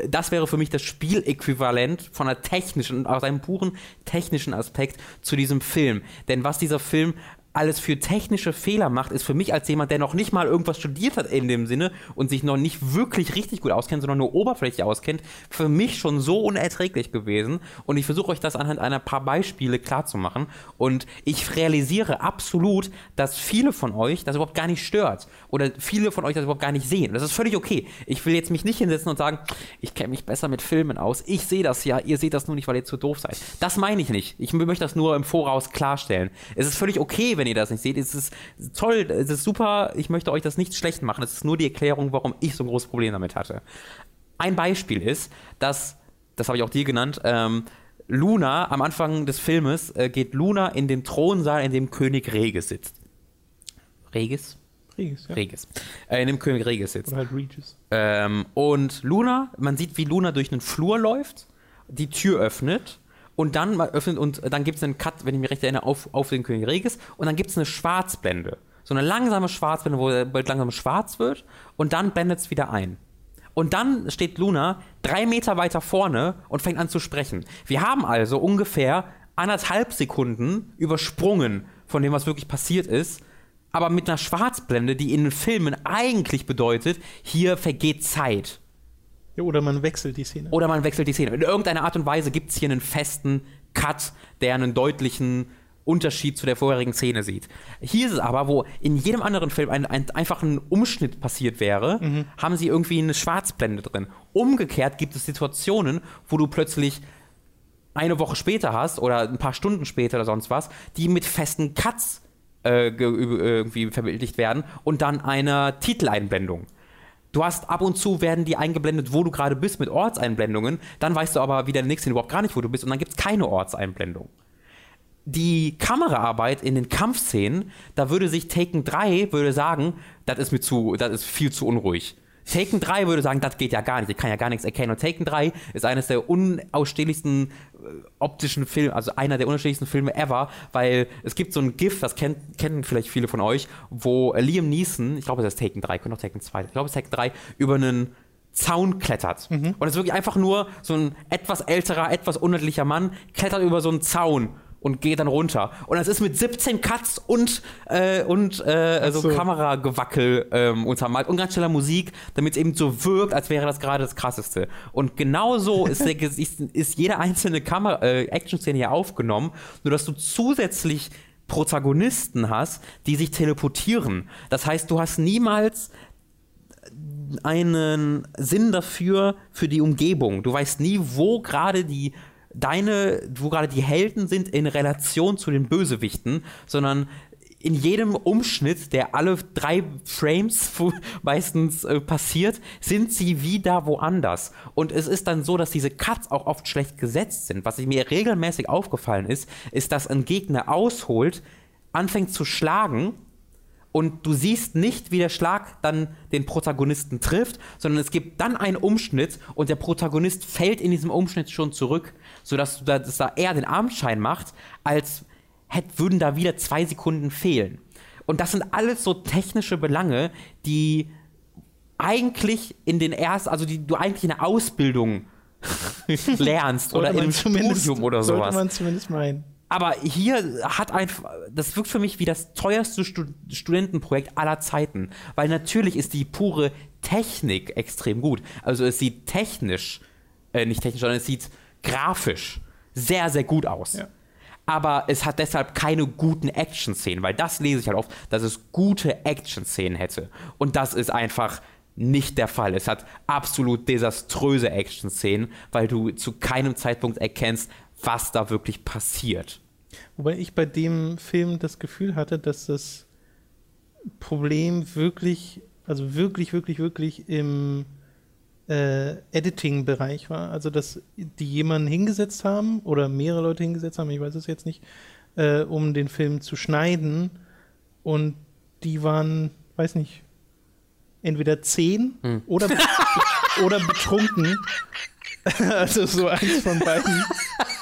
Das wäre für mich das Spieläquivalent von einer technischen, aus einem puren technischen Aspekt zu diesem Film. Denn was dieser Film alles für technische Fehler macht, ist für mich als jemand, der noch nicht mal irgendwas studiert hat in dem Sinne und sich noch nicht wirklich richtig gut auskennt, sondern nur oberflächlich auskennt, für mich schon so unerträglich gewesen. Und ich versuche euch das anhand einer paar Beispiele klarzumachen. Und ich realisiere absolut, dass viele von euch das überhaupt gar nicht stört. Oder viele von euch das überhaupt gar nicht sehen. Das ist völlig okay. Ich will jetzt mich nicht hinsetzen und sagen, ich kenne mich besser mit Filmen aus. Ich sehe das ja, ihr seht das nur nicht, weil ihr zu doof seid. Das meine ich nicht. Ich möchte das nur im Voraus klarstellen. Es ist völlig okay, wenn ihr das nicht seht. Es ist toll, es ist super. Ich möchte euch das nicht schlecht machen. Es ist nur die Erklärung, warum ich so ein großes Problem damit hatte. Ein Beispiel ist, dass, das habe ich auch dir genannt, ähm, Luna, am Anfang des Filmes, äh, geht Luna in den Thronsaal, in dem König Regis sitzt. Regis? Regis, ja. Regis. Äh, in dem König Regis sitzt. Oder halt Regis. Ähm, und Luna, man sieht, wie Luna durch einen Flur läuft, die Tür öffnet und dann öffnet und dann gibt es einen Cut, wenn ich mich recht erinnere, auf, auf den König Regis und dann gibt es eine Schwarzblende. So eine langsame Schwarzblende, wo der Bild langsam schwarz wird und dann blendet es wieder ein. Und dann steht Luna drei Meter weiter vorne und fängt an zu sprechen. Wir haben also ungefähr anderthalb Sekunden übersprungen von dem, was wirklich passiert ist, aber mit einer Schwarzblende, die in den Filmen eigentlich bedeutet, hier vergeht Zeit. Ja, oder man wechselt die Szene. Oder man wechselt die Szene. In irgendeiner Art und Weise gibt es hier einen festen Cut, der einen deutlichen Unterschied zu der vorherigen Szene sieht. Hier ist es aber, wo in jedem anderen Film ein, ein, einfach ein Umschnitt passiert wäre, haben sie irgendwie eine Schwarzblende drin. Umgekehrt gibt es Situationen, wo du plötzlich eine Woche später hast oder ein paar Stunden später oder sonst was, die mit festen Cuts äh, irgendwie verbildlicht werden und dann einer Titeleinblendung. Du hast ab und zu werden die eingeblendet, wo du gerade bist mit Ortseinblendungen, dann weißt du aber wieder der nächste überhaupt gar nicht, wo du bist und dann gibt es keine Ortseinblendung. die Kameraarbeit in den Kampfszenen, da würde sich Taken 3 würde sagen, das ist mir zu, das ist viel zu unruhig. Taken 3 würde sagen, das geht ja gar nicht, ich kann ja gar nichts erkennen. Und Taken 3 ist eines der unausstehlichsten äh, optischen Filme, also einer der unausstehlichsten Filme ever, weil es gibt so ein GIF, das kennt, kennen vielleicht viele von euch, wo Liam Neeson, ich glaube, es ist Taken 3, könnte auch Taken 2, ich glaube, es ist Taken 3, über einen Zaun klettert. Mhm. Und es ist wirklich einfach nur so ein etwas älterer, etwas unendlicher Mann, klettert über so einen Zaun und geht dann runter. Und das ist mit 17 Cuts und, äh, und äh, so, so Kameragewackel ähm, untermalt und ganz schneller Musik, damit es eben so wirkt, als wäre das gerade das Krasseste. Und genau so ist, der, ist, ist jede einzelne Kamera, äh, Action-Szene hier aufgenommen, nur dass du zusätzlich Protagonisten hast, die sich teleportieren. Das heißt, du hast niemals einen Sinn dafür, für die Umgebung. Du weißt nie, wo gerade die deine, wo gerade die Helden sind in Relation zu den Bösewichten, sondern in jedem Umschnitt, der alle drei Frames meistens äh, passiert, sind sie wieder woanders. Und es ist dann so, dass diese Cuts auch oft schlecht gesetzt sind. Was mir regelmäßig aufgefallen ist, ist, dass ein Gegner ausholt, anfängt zu schlagen und du siehst nicht, wie der Schlag dann den Protagonisten trifft, sondern es gibt dann einen Umschnitt und der Protagonist fällt in diesem Umschnitt schon zurück, sodass du da, dass da eher den Armschein macht, als hätt, würden da wieder zwei Sekunden fehlen. Und das sind alles so technische Belange, die eigentlich in den ersten, also die du eigentlich in der Ausbildung lernst oder im Studium oder sowas. Sollte man zumindest meinen. Aber hier hat einfach, das wirkt für mich wie das teuerste Stud Studentenprojekt aller Zeiten. Weil natürlich ist die pure Technik extrem gut. Also es sieht technisch, äh, nicht technisch, sondern es sieht grafisch sehr, sehr gut aus. Ja. Aber es hat deshalb keine guten Action-Szenen, weil das lese ich halt oft, dass es gute Action-Szenen hätte. Und das ist einfach nicht der Fall. Es hat absolut desaströse Action-Szenen, weil du zu keinem Zeitpunkt erkennst, was da wirklich passiert. Wobei ich bei dem Film das Gefühl hatte, dass das Problem wirklich, also wirklich, wirklich, wirklich im äh, Editing-Bereich war. Also, dass die jemanden hingesetzt haben oder mehrere Leute hingesetzt haben, ich weiß es jetzt nicht, äh, um den Film zu schneiden. Und die waren, weiß nicht, entweder zehn hm. oder, oder betrunken. also so eins von beiden.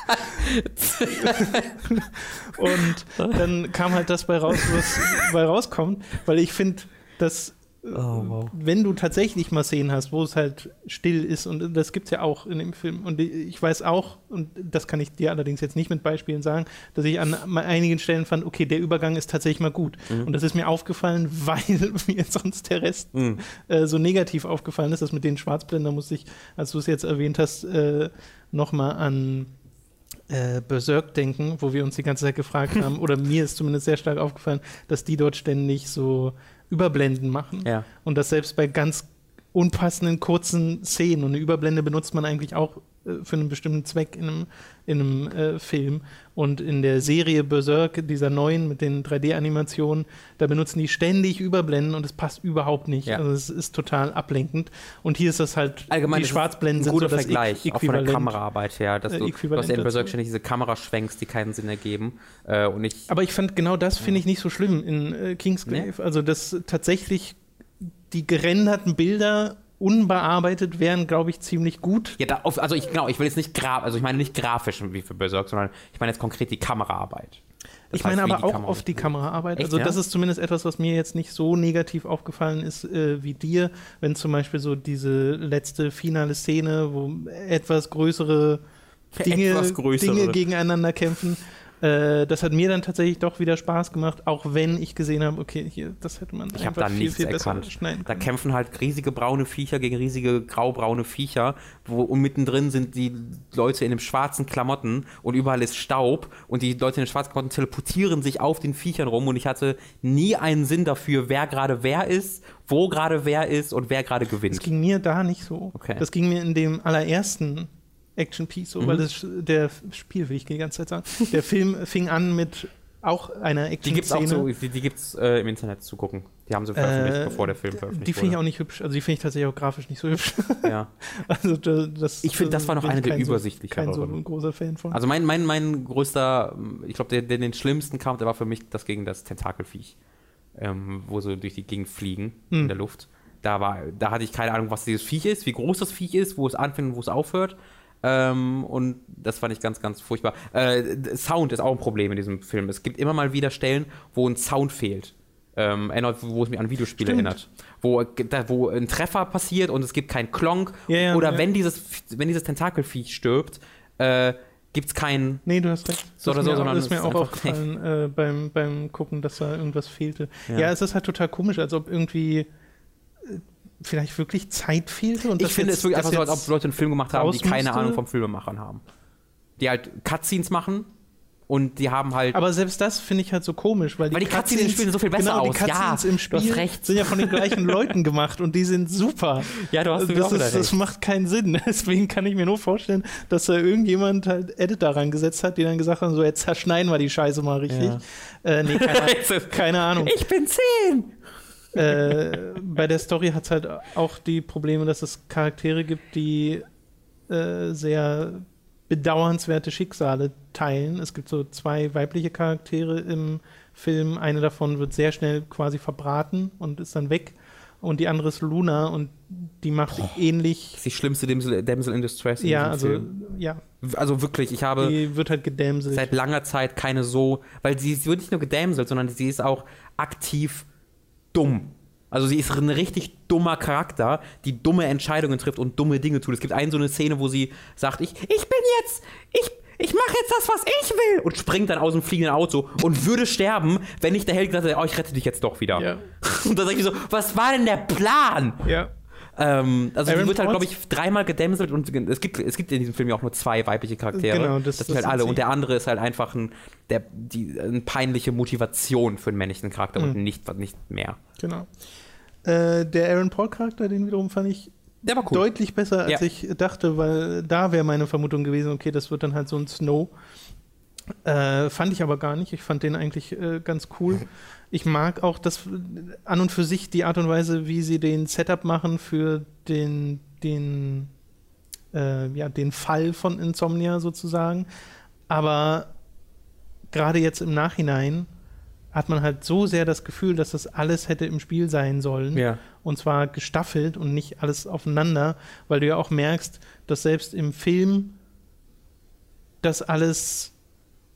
und dann kam halt das bei raus, was bei rauskommt, weil ich finde, dass Oh, wow. wenn du tatsächlich mal Szenen hast, wo es halt still ist, und das gibt es ja auch in dem Film. Und ich weiß auch, und das kann ich dir allerdings jetzt nicht mit Beispielen sagen, dass ich an einigen Stellen fand, okay, der Übergang ist tatsächlich mal gut. Mhm. Und das ist mir aufgefallen, weil mir sonst der Rest mhm. äh, so negativ aufgefallen ist. Das mit den Schwarzblender musste ich, als du es jetzt erwähnt hast, äh, nochmal an äh, Berserk denken, wo wir uns die ganze Zeit gefragt haben, oder mir ist zumindest sehr stark aufgefallen, dass die dort ständig so Überblenden machen. Ja. Und das selbst bei ganz unpassenden kurzen Szenen. Und eine Überblende benutzt man eigentlich auch für einen bestimmten Zweck in einem, in einem äh, Film. Und in der Serie Berserk, dieser neuen mit den 3D-Animationen, da benutzen die ständig Überblenden und es passt überhaupt nicht. Ja. Also es ist total ablenkend. Und hier ist das halt, Allgemein die Schwarzblenden sind guter so Vergleich, auch von der Kameraarbeit her, dass du, äh, du hast in Berserk ständig diese Kameraschwenks, die keinen Sinn ergeben. Äh, und ich, Aber ich fand genau das finde ich nicht so schlimm in äh, Kingsgrave. Nee? Also dass tatsächlich die gerenderten Bilder unbearbeitet wären, glaube ich, ziemlich gut. Ja, da, also ich genau, ich will jetzt nicht graf, also ich meine nicht grafisch wie für Berserk, sondern ich meine jetzt konkret die Kameraarbeit. Das ich meine aber auch Kamera oft die Kameraarbeit. Echt, also das ja? ist zumindest etwas, was mir jetzt nicht so negativ aufgefallen ist äh, wie dir, wenn zum Beispiel so diese letzte finale Szene, wo etwas größere Dinge, etwas größere. Dinge gegeneinander kämpfen, äh, das hat mir dann tatsächlich doch wieder Spaß gemacht, auch wenn ich gesehen habe, okay, hier, das hätte man ich einfach da viel, viel besser erkannt. schneiden können. Da kämpfen halt riesige braune Viecher gegen riesige graubraune Viecher, wo und mittendrin sind die Leute in den schwarzen Klamotten und überall ist Staub und die Leute in den schwarzen Klamotten teleportieren sich auf den Viechern rum und ich hatte nie einen Sinn dafür, wer gerade wer ist, wo gerade wer ist und wer gerade gewinnt. Das ging mir da nicht so. Okay. Das ging mir in dem allerersten Action-Piece, so, mhm. weil das, der Spiel, will ich die ganze Zeit sagen, der Film fing an mit auch einer Action-Szene. Die gibt's auch so, die, die gibt's äh, im Internet zu gucken. Die haben sie veröffentlicht, Äh, bevor der Film veröffentlicht Die finde ich wurde. auch nicht hübsch. Also die finde ich tatsächlich auch grafisch nicht so hübsch. ja. Also da- das, Ich finde, das war noch bin eine ich der so, übersichtlicheren. kein so ein großer Fan von. Also mein, mein, mein größter, ich glaube, der, der den schlimmsten Kampf, der war für mich das gegen das Tentakelviech, ähm, wo sie durch die Gegend fliegen in Hm. der Luft. Da war, da hatte ich keine Ahnung, was dieses Viech ist, wie groß das Viech ist, wo es anfängt und wo es aufhört. Ähm, und das fand ich ganz, ganz furchtbar. Äh, Sound ist auch ein Problem in diesem Film. Es gibt immer mal wieder Stellen, wo ein Sound fehlt. Ähm, erinnert, wo es mich an Videospiele Stimmt. erinnert. Wo, da, wo ein Treffer passiert und es gibt keinen Klonk. Ja, ja, oder ja. wenn dieses, wenn dieses Tentakelviech stirbt, äh, gibt es keinen Nee, du hast recht. So das oder so, mir, auch- sondern das ist mir auch aufgefallen äh, beim, beim Gucken, dass da irgendwas fehlte. Ja. Ja. es ist halt total komisch, als ob irgendwie vielleicht wirklich Zeit fehlte. Und Ich das finde jetzt- es wirklich das einfach so, als ob Leute einen Film gemacht haben, die keine musste. Ahnung vom Filmemachern haben. Die halt Cutscenes machen und die haben halt. Aber selbst das finde ich halt so komisch, weil die, Weil die Cutscenes im Spiel so viel besser genau, aus. Die Cutscenes Ja, im Spiel sind ja von den gleichen Leuten gemacht und die sind super. ja, du hast das, auch wieder ist, das macht keinen Sinn. Deswegen kann ich mir nur vorstellen, dass da irgendjemand halt Editor rangesetzt hat, die dann gesagt haben, so jetzt zerschneiden wir die Scheiße mal richtig. Äh, nee, keine, keine Ahnung. Ich bin zehn! Äh, bei der Story hat es halt auch die Probleme, dass es Charaktere gibt, die äh, sehr bedauernswerte Schicksale teilen. Es gibt so zwei weibliche Charaktere im Film. Eine davon wird sehr schnell quasi verbraten und ist dann weg. Und die andere ist Luna und die macht ähnlich. Das ist die schlimmste Damsel, Damsel in Distress in Ja, also, Film. ja, Also wirklich, ich habe die wird halt gedämselt. seit langer Zeit keine so, weil sie, sie wird nicht nur gedämselt, sondern sie ist auch aktiv dumm. Also sie ist ein richtig dummer Charakter, die dumme Entscheidungen trifft und dumme Dinge tut. Es gibt eine so eine Szene, wo sie sagt, ich, ich bin jetzt, ich, ich mache jetzt das, was ich will und springt dann aus dem fliegenden Auto und würde sterben, wenn nicht der Held gesagt hätte, oh, ich rette dich jetzt doch wieder. Ja. Und dann sag ich so, was war denn der Plan? ja. Ähm, also Aaron sie wird halt, glaube ich, dreimal gedämselt und es gibt, es gibt in diesem Film ja auch nur zwei weibliche Charaktere. Genau, das- das, sind halt alle. sie. Und der andere ist halt einfach ein, der, die, eine peinliche Motivation für einen männlichen Charakter Mhm. und nicht, nicht mehr. Genau. Äh, der Aaron Paul-Charakter, den wiederum fand ich Der war cool. deutlich besser, als Ja. ich dachte, weil da wäre meine Vermutung gewesen, okay, das wird dann halt so ein Snow. Äh, fand ich aber gar nicht. Ich fand den eigentlich äh, ganz cool. Ich mag auch das an und für sich die Art und Weise, wie sie den Setup machen für den, den, äh, ja, den Fall von Insomnia sozusagen. Aber gerade jetzt im Nachhinein hat man halt so sehr das Gefühl, dass das alles hätte im Spiel sein sollen. Ja. Und zwar gestaffelt und nicht alles aufeinander, weil du ja auch merkst, dass selbst im Film das alles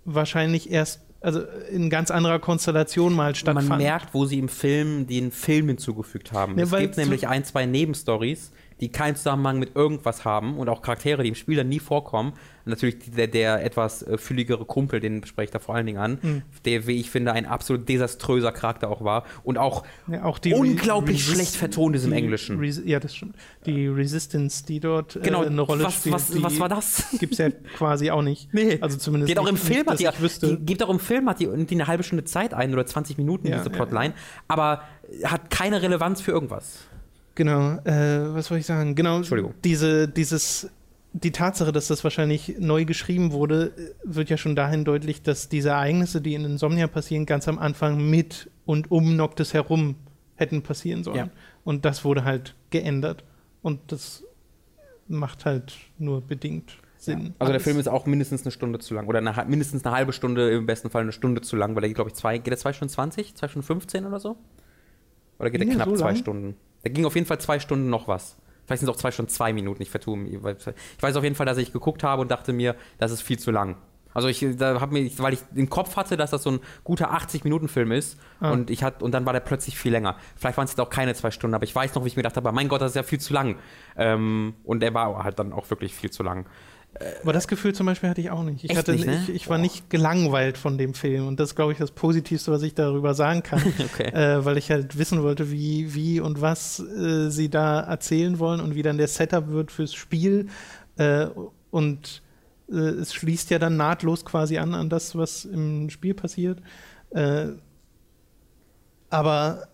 wahrscheinlich erst, also in ganz anderer Konstellation mal stattfand. Man merkt, wo sie im Film den Film hinzugefügt haben. Ja, es gibt nämlich ein, zwei Nebenstories, die keinen Zusammenhang mit irgendwas haben und auch Charaktere, die im Spiel dann nie vorkommen. Und natürlich der, der etwas äh, fülligere Kumpel, den spreche ich da vor allen Dingen an, Mhm. der, wie ich finde, ein absolut desaströser Charakter auch war und auch Ja, auch die unglaublich Resist- schlecht vertont ist im die Englischen. Res ja, das stimmt. Die Resistance, die dort äh, Genau, eine Rolle was, spielt, was, die was war das? Gibt es ja quasi auch nicht. Nee. Also zumindest Geht auch im Film, nicht, hat die, die, gibt auch im Film, hat die irgendwie eine halbe Stunde Zeit ein oder 20 Minuten, Ja, diese ja, Plotline, aber hat keine Relevanz für irgendwas. Genau, äh, was wollte ich sagen? Genau, Entschuldigung. Diese, dieses, die Tatsache, dass das wahrscheinlich neu geschrieben wurde, äh, wird ja schon dahin deutlich, dass diese Ereignisse, die in Insomnia passieren, ganz am Anfang mit und um Noctis herum hätten passieren sollen. Ja. Und das wurde halt geändert. Und das macht halt nur bedingt Sinn. Also der. Film ist auch mindestens eine Stunde zu lang oder eine, mindestens eine halbe Stunde, im besten Fall eine Stunde zu lang, weil er geht, glaube ich, zwei, geht er zwei Stunden 20, zwei Stunden 15 oder so? Oder geht er knapp so zwei? Stunden? Der ging auf jeden Fall zwei Stunden noch was. Vielleicht sind es auch zwei Stunden zwei Minuten, ich vertue mich. Ich weiß auf jeden Fall, dass ich geguckt habe und dachte mir, das ist viel zu lang. Also ich, da hab mir, weil ich im Kopf hatte, dass das so ein guter 80-Minuten-Film ist Ah. und ich hat, und dann war der plötzlich viel länger. Vielleicht waren es jetzt auch keine zwei Stunden, aber ich weiß noch, wie ich mir gedacht habe, mein Gott, das ist ja viel zu lang. Ähm, und er war halt dann auch wirklich viel zu lang. Aber das Gefühl zum Beispiel hatte ich auch nicht. Ich, hatte, nicht, ne? ich, ich war nicht gelangweilt von dem Film. Und das ist, glaube ich, das Positivste, was ich darüber sagen kann. Okay. äh, weil ich halt wissen wollte, wie, wie und was äh, sie da erzählen wollen und wie dann der Setup wird fürs Spiel. Äh, und äh, es schließt ja dann nahtlos quasi an an das, was im Spiel passiert. Äh, aber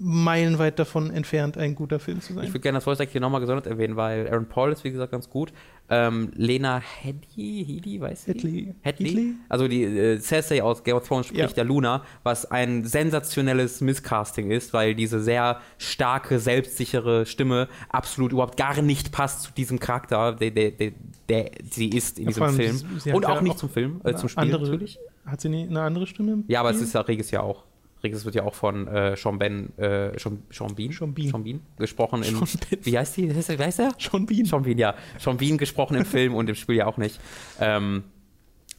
meilenweit davon entfernt, ein guter Film zu sein. Ich würde gerne das Voice Acting hier nochmal gesondert erwähnen, weil Aaron Paul ist, wie gesagt, ganz gut. Ähm, Lena Headey, Headey, weiß ich? Hedley. Also die äh, Cersei aus Game of Thrones spricht Ja. der Luna, was ein sensationelles Misscasting ist, weil diese sehr starke, selbstsichere Stimme absolut überhaupt gar nicht passt zu diesem Charakter, der, der, der, der sie ist in Ja, diesem Film. sie- sie Und auch ja nicht auch zum Film, äh, zum Spiel andere, natürlich. Hat sie eine andere Stimme? im Ja, aber es ist ja Regis ja auch. Regis wird ja auch von äh, Sean Ben, äh, Sean, Sean Bean? Sean Bean. Sean Bean gesprochen. In, Sean Bean. Wie heißt die? Wie heißt der? Schon Bean. Sean Bean, ja. Sean Bean gesprochen im Film und im Spiel ja auch nicht. Ähm,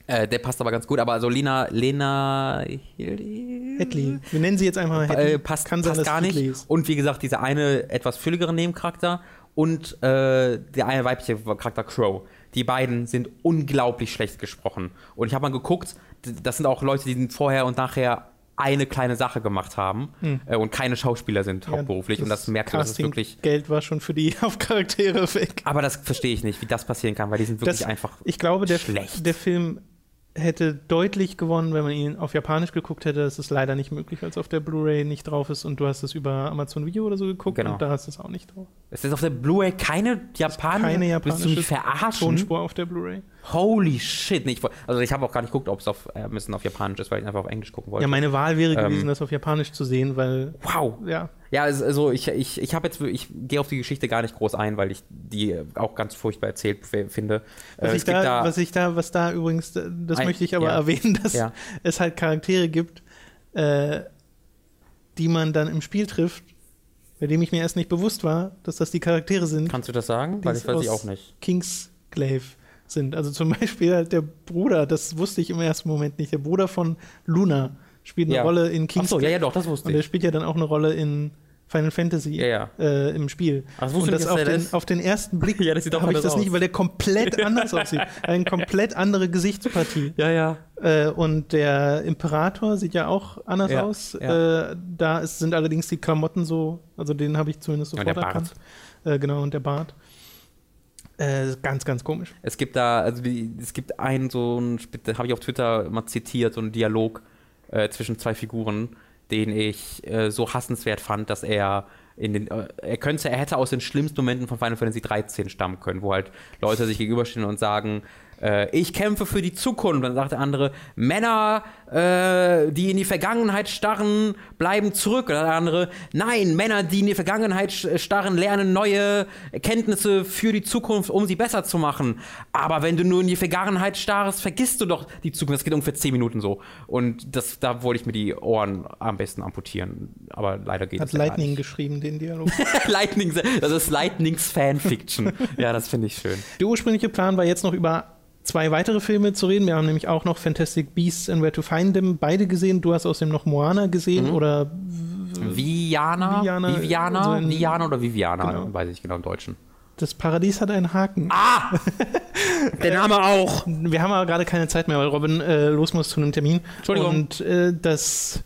äh, der passt aber ganz gut. Aber so Lena, Lena? Hedley. Wir nennen sie jetzt einfach Hedley. äh, passt, passt gar nicht. ist. Und wie gesagt, dieser eine etwas fülligere Nebencharakter und äh, der eine weibliche Charakter Crow. Die beiden sind unglaublich schlecht gesprochen. Und ich habe mal geguckt, das sind auch Leute, die vorher und nachher eine kleine Sache gemacht haben äh, und keine Schauspieler sind Hm. Ja, hauptberuflich. und das merkt man, das ist Casting wirklich. Geld war schon für die Hauptcharaktere weg. Aber das verstehe ich nicht, wie das passieren kann, weil die sind wirklich Das- einfach. Ich glaube, der, schlecht. der Film hätte deutlich gewonnen, wenn man ihn auf Japanisch geguckt hätte. Das ist leider nicht möglich, weil es auf der Blu-ray nicht drauf ist und du hast es über Amazon Video oder so geguckt Genau. und da hast du es auch nicht drauf. Es ist auf der Blu-ray keine japanische. Keine Willst du mich japanische verarschen? Tonspur auf der Blu-ray. Holy shit. Nee, ich, also ich habe auch gar nicht geguckt, ob es auf, äh, müssen auf Japanisch ist, weil ich einfach auf Englisch gucken wollte. Ja, meine Wahl wäre Ähm, gewesen, das auf Japanisch zu sehen, weil, wow. ja, Ja, also ich, ich, ich habe jetzt, ich gehe auf die Geschichte gar nicht groß ein, weil ich die auch ganz furchtbar erzählt finde. Was Äh, ich, da, was ich da, was da übrigens, äh, das Ein- möchte ich aber ja. erwähnen, dass Ja. es halt Charaktere gibt, äh, die man dann im Spiel trifft, bei dem ich mir erst nicht bewusst war, dass das die Charaktere sind, Kannst du das sagen? Weil ich weiß ich auch nicht. Kingsglaive sind. Also zum Beispiel halt der Bruder, das wusste ich im ersten Moment nicht, der Bruder von Luna spielt eine Ja. Rolle in Ach so, ja, ja, doch, das wusste Und der ich. spielt ja dann auch eine Rolle in Final Fantasy Ja, ja. Äh, im Spiel. Ach, und ich das nicht, auf den, auf den ersten Blick Ja, habe ich das nicht, aus. weil der komplett anders aussieht. Eine komplett andere Gesichtspartie. Ja, ja. Äh, und der Imperator sieht ja auch anders Ja, aus. Äh, da ist, sind allerdings die Klamotten so, also den habe ich zumindest sofort der Bart. erkannt. Äh, genau, und der Bart. Äh, ganz, ganz komisch. Es gibt da, also die, es gibt einen so ein, habe ich auf Twitter mal zitiert, so einen Dialog äh, zwischen zwei Figuren, den ich äh, so hassenswert fand, dass er in den, äh, er könnte, er hätte aus den schlimmsten Momenten von Final Fantasy 13 stammen können, wo halt Leute sich gegenüberstehen und sagen, äh, ich kämpfe für die Zukunft. Dann sagt der andere, Männer, äh, die in die Vergangenheit starren, bleiben zurück. Und der andere, nein, Männer, die in die Vergangenheit starren, lernen neue Erkenntnisse für die Zukunft, um sie besser zu machen. Aber wenn du nur in die Vergangenheit starrst, vergisst du doch die Zukunft. Das geht ungefähr 10 Minuten so. Und das, da wollte ich mir die Ohren am besten amputieren. Aber leider geht Hat es ja gar Lightning nicht. geschrieben, den Dialog. Lightning, das ist Lightnings Fanfiction. ja, das finde ich schön. Der ursprüngliche Plan war jetzt noch über zwei weitere Filme zu reden. Wir haben nämlich auch noch Fantastic Beasts and Where to Find Them beide gesehen. Du hast außerdem noch Moana gesehen Mhm. oder Viana? Viana, Viviana? also in- Viana oder Viviana? Genau. Weiß ich genau im Deutschen. das Paradies hat einen Haken. Ah! Der Name auch. Wir haben aber gerade keine Zeit mehr, weil Robin äh, los muss zu einem Termin. Entschuldigung. Und äh, das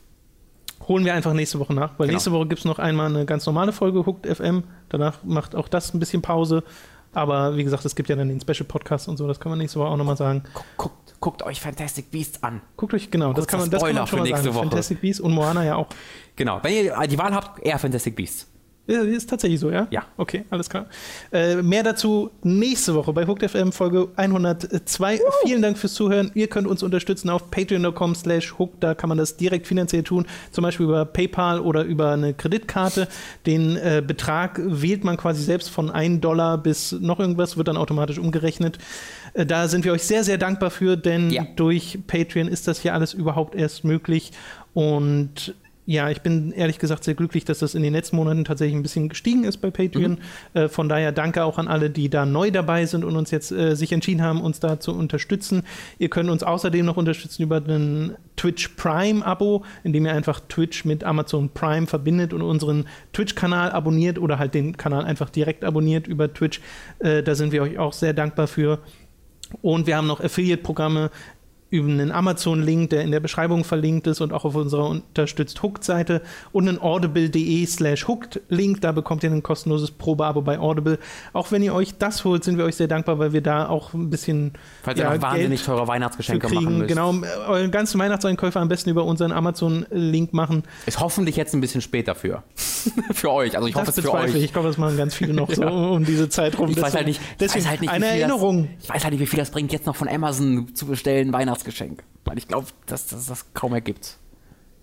holen wir einfach nächste Woche nach, weil Genau. nächste Woche gibt es noch einmal eine ganz normale Folge Hooked FM. Danach macht auch das ein bisschen Pause. Aber wie gesagt, es gibt ja dann den Special Podcast und so, das kann man nächste Woche auch nochmal sagen. Guckt, guckt, euch Fantastic Beasts an. Guckt euch, genau, das kann man, das kann Spoiler man schon für mal nächste sagen. Woche. Fantastic Beasts und Moana ja auch. Genau. Wenn ihr die Wahl habt, eher Fantastic Beasts. Ist tatsächlich so, ja? Ja. Okay, alles klar. Äh, mehr dazu nächste Woche bei Hooked FM Folge 102. Vielen Dank fürs Zuhören. Ihr könnt uns unterstützen auf patreon.com slash hooked. Da kann man das direkt finanziell tun, zum Beispiel über PayPal oder über eine Kreditkarte. Den äh, Betrag wählt man quasi selbst von 1 Dollar bis noch irgendwas, wird dann automatisch umgerechnet. Äh, da sind wir euch sehr, sehr dankbar für, denn Ja. durch Patreon ist das hier alles überhaupt erst möglich. Und ja, ich bin ehrlich gesagt sehr glücklich, dass das in den letzten Monaten tatsächlich ein bisschen gestiegen ist bei Patreon. Äh, von daher danke auch an alle, die da neu dabei sind und uns jetzt äh, sich entschieden haben, uns da zu unterstützen. Ihr könnt uns außerdem noch unterstützen über ein Twitch Prime Abo, indem ihr einfach Twitch mit Amazon Prime verbindet und unseren Twitch-Kanal abonniert oder halt den Kanal einfach direkt abonniert über Twitch. Äh, da sind wir euch auch sehr dankbar für. Und wir haben noch Affiliate-Programme, über einen Amazon-Link, der in der Beschreibung verlinkt ist und auch auf unserer unterstützt Hooked-Seite und einen audible.de slash Hooked-Link. Da bekommt ihr ein kostenloses Probeabo bei Audible. Auch wenn ihr euch das holt, sind wir euch sehr dankbar, weil wir da auch ein bisschen Falls ihr ja, noch wahnsinnig Geld teure Weihnachtsgeschenke machen kriegen. müsst. Genau, eure ganzen Weihnachtseinkäufe am besten über unseren Amazon-Link machen. Ist hoffentlich jetzt ein bisschen spät dafür. für euch. Also ich hoffe Das es für euch. Ich glaube, das machen ganz viele noch so Ja. um diese Zeit rum. Ich weiß halt nicht, deswegen halt nicht eine wie viel Erinnerung. Das, ich weiß halt nicht, wie viel das bringt, jetzt noch von Amazon zu bestellen, ein Weihnachtsgeschenk. Weil ich glaube, dass dass das kaum ergibt.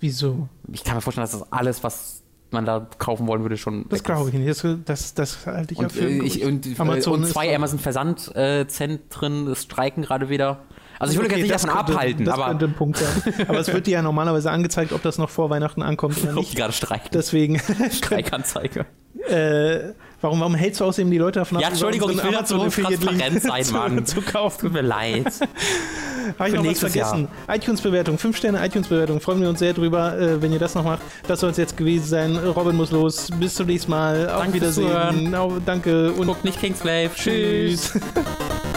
Wieso? Ich kann mir vorstellen, dass das alles, was man da kaufen wollen würde, schon. Das glaube ich nicht. Das, das, das halte ich ja Und, für. äh, ich, und, äh, Amazon und ist zwei doch- Amazon Versandzentren streiken gerade wieder. Also ich würde Okay, jetzt nicht das davon könnte- abhalten, das aber könnte ein Punkt sein. Aber es wird dir ja normalerweise angezeigt, ob das noch vor Weihnachten ankommt oder nicht. gerade streiken. Deswegen, Streikanzeige. äh, warum, warum hältst du außerdem die Leute davon ab, Ja, Entschuldigung, ich will da so transparent sein, zu- Mann. zu kaufen? Tut mir leid. Habe ich noch was vergessen? iTunes-Bewertung, 5 Sterne iTunes-Bewertung. Freuen wir uns sehr drüber, äh, wenn ihr das noch macht. Das soll es jetzt gewesen sein. Robin muss los. Bis zum nächsten Mal. Auf Danke Wiedersehen. Au, danke und Guckt nicht Kingsglaive. tschüss.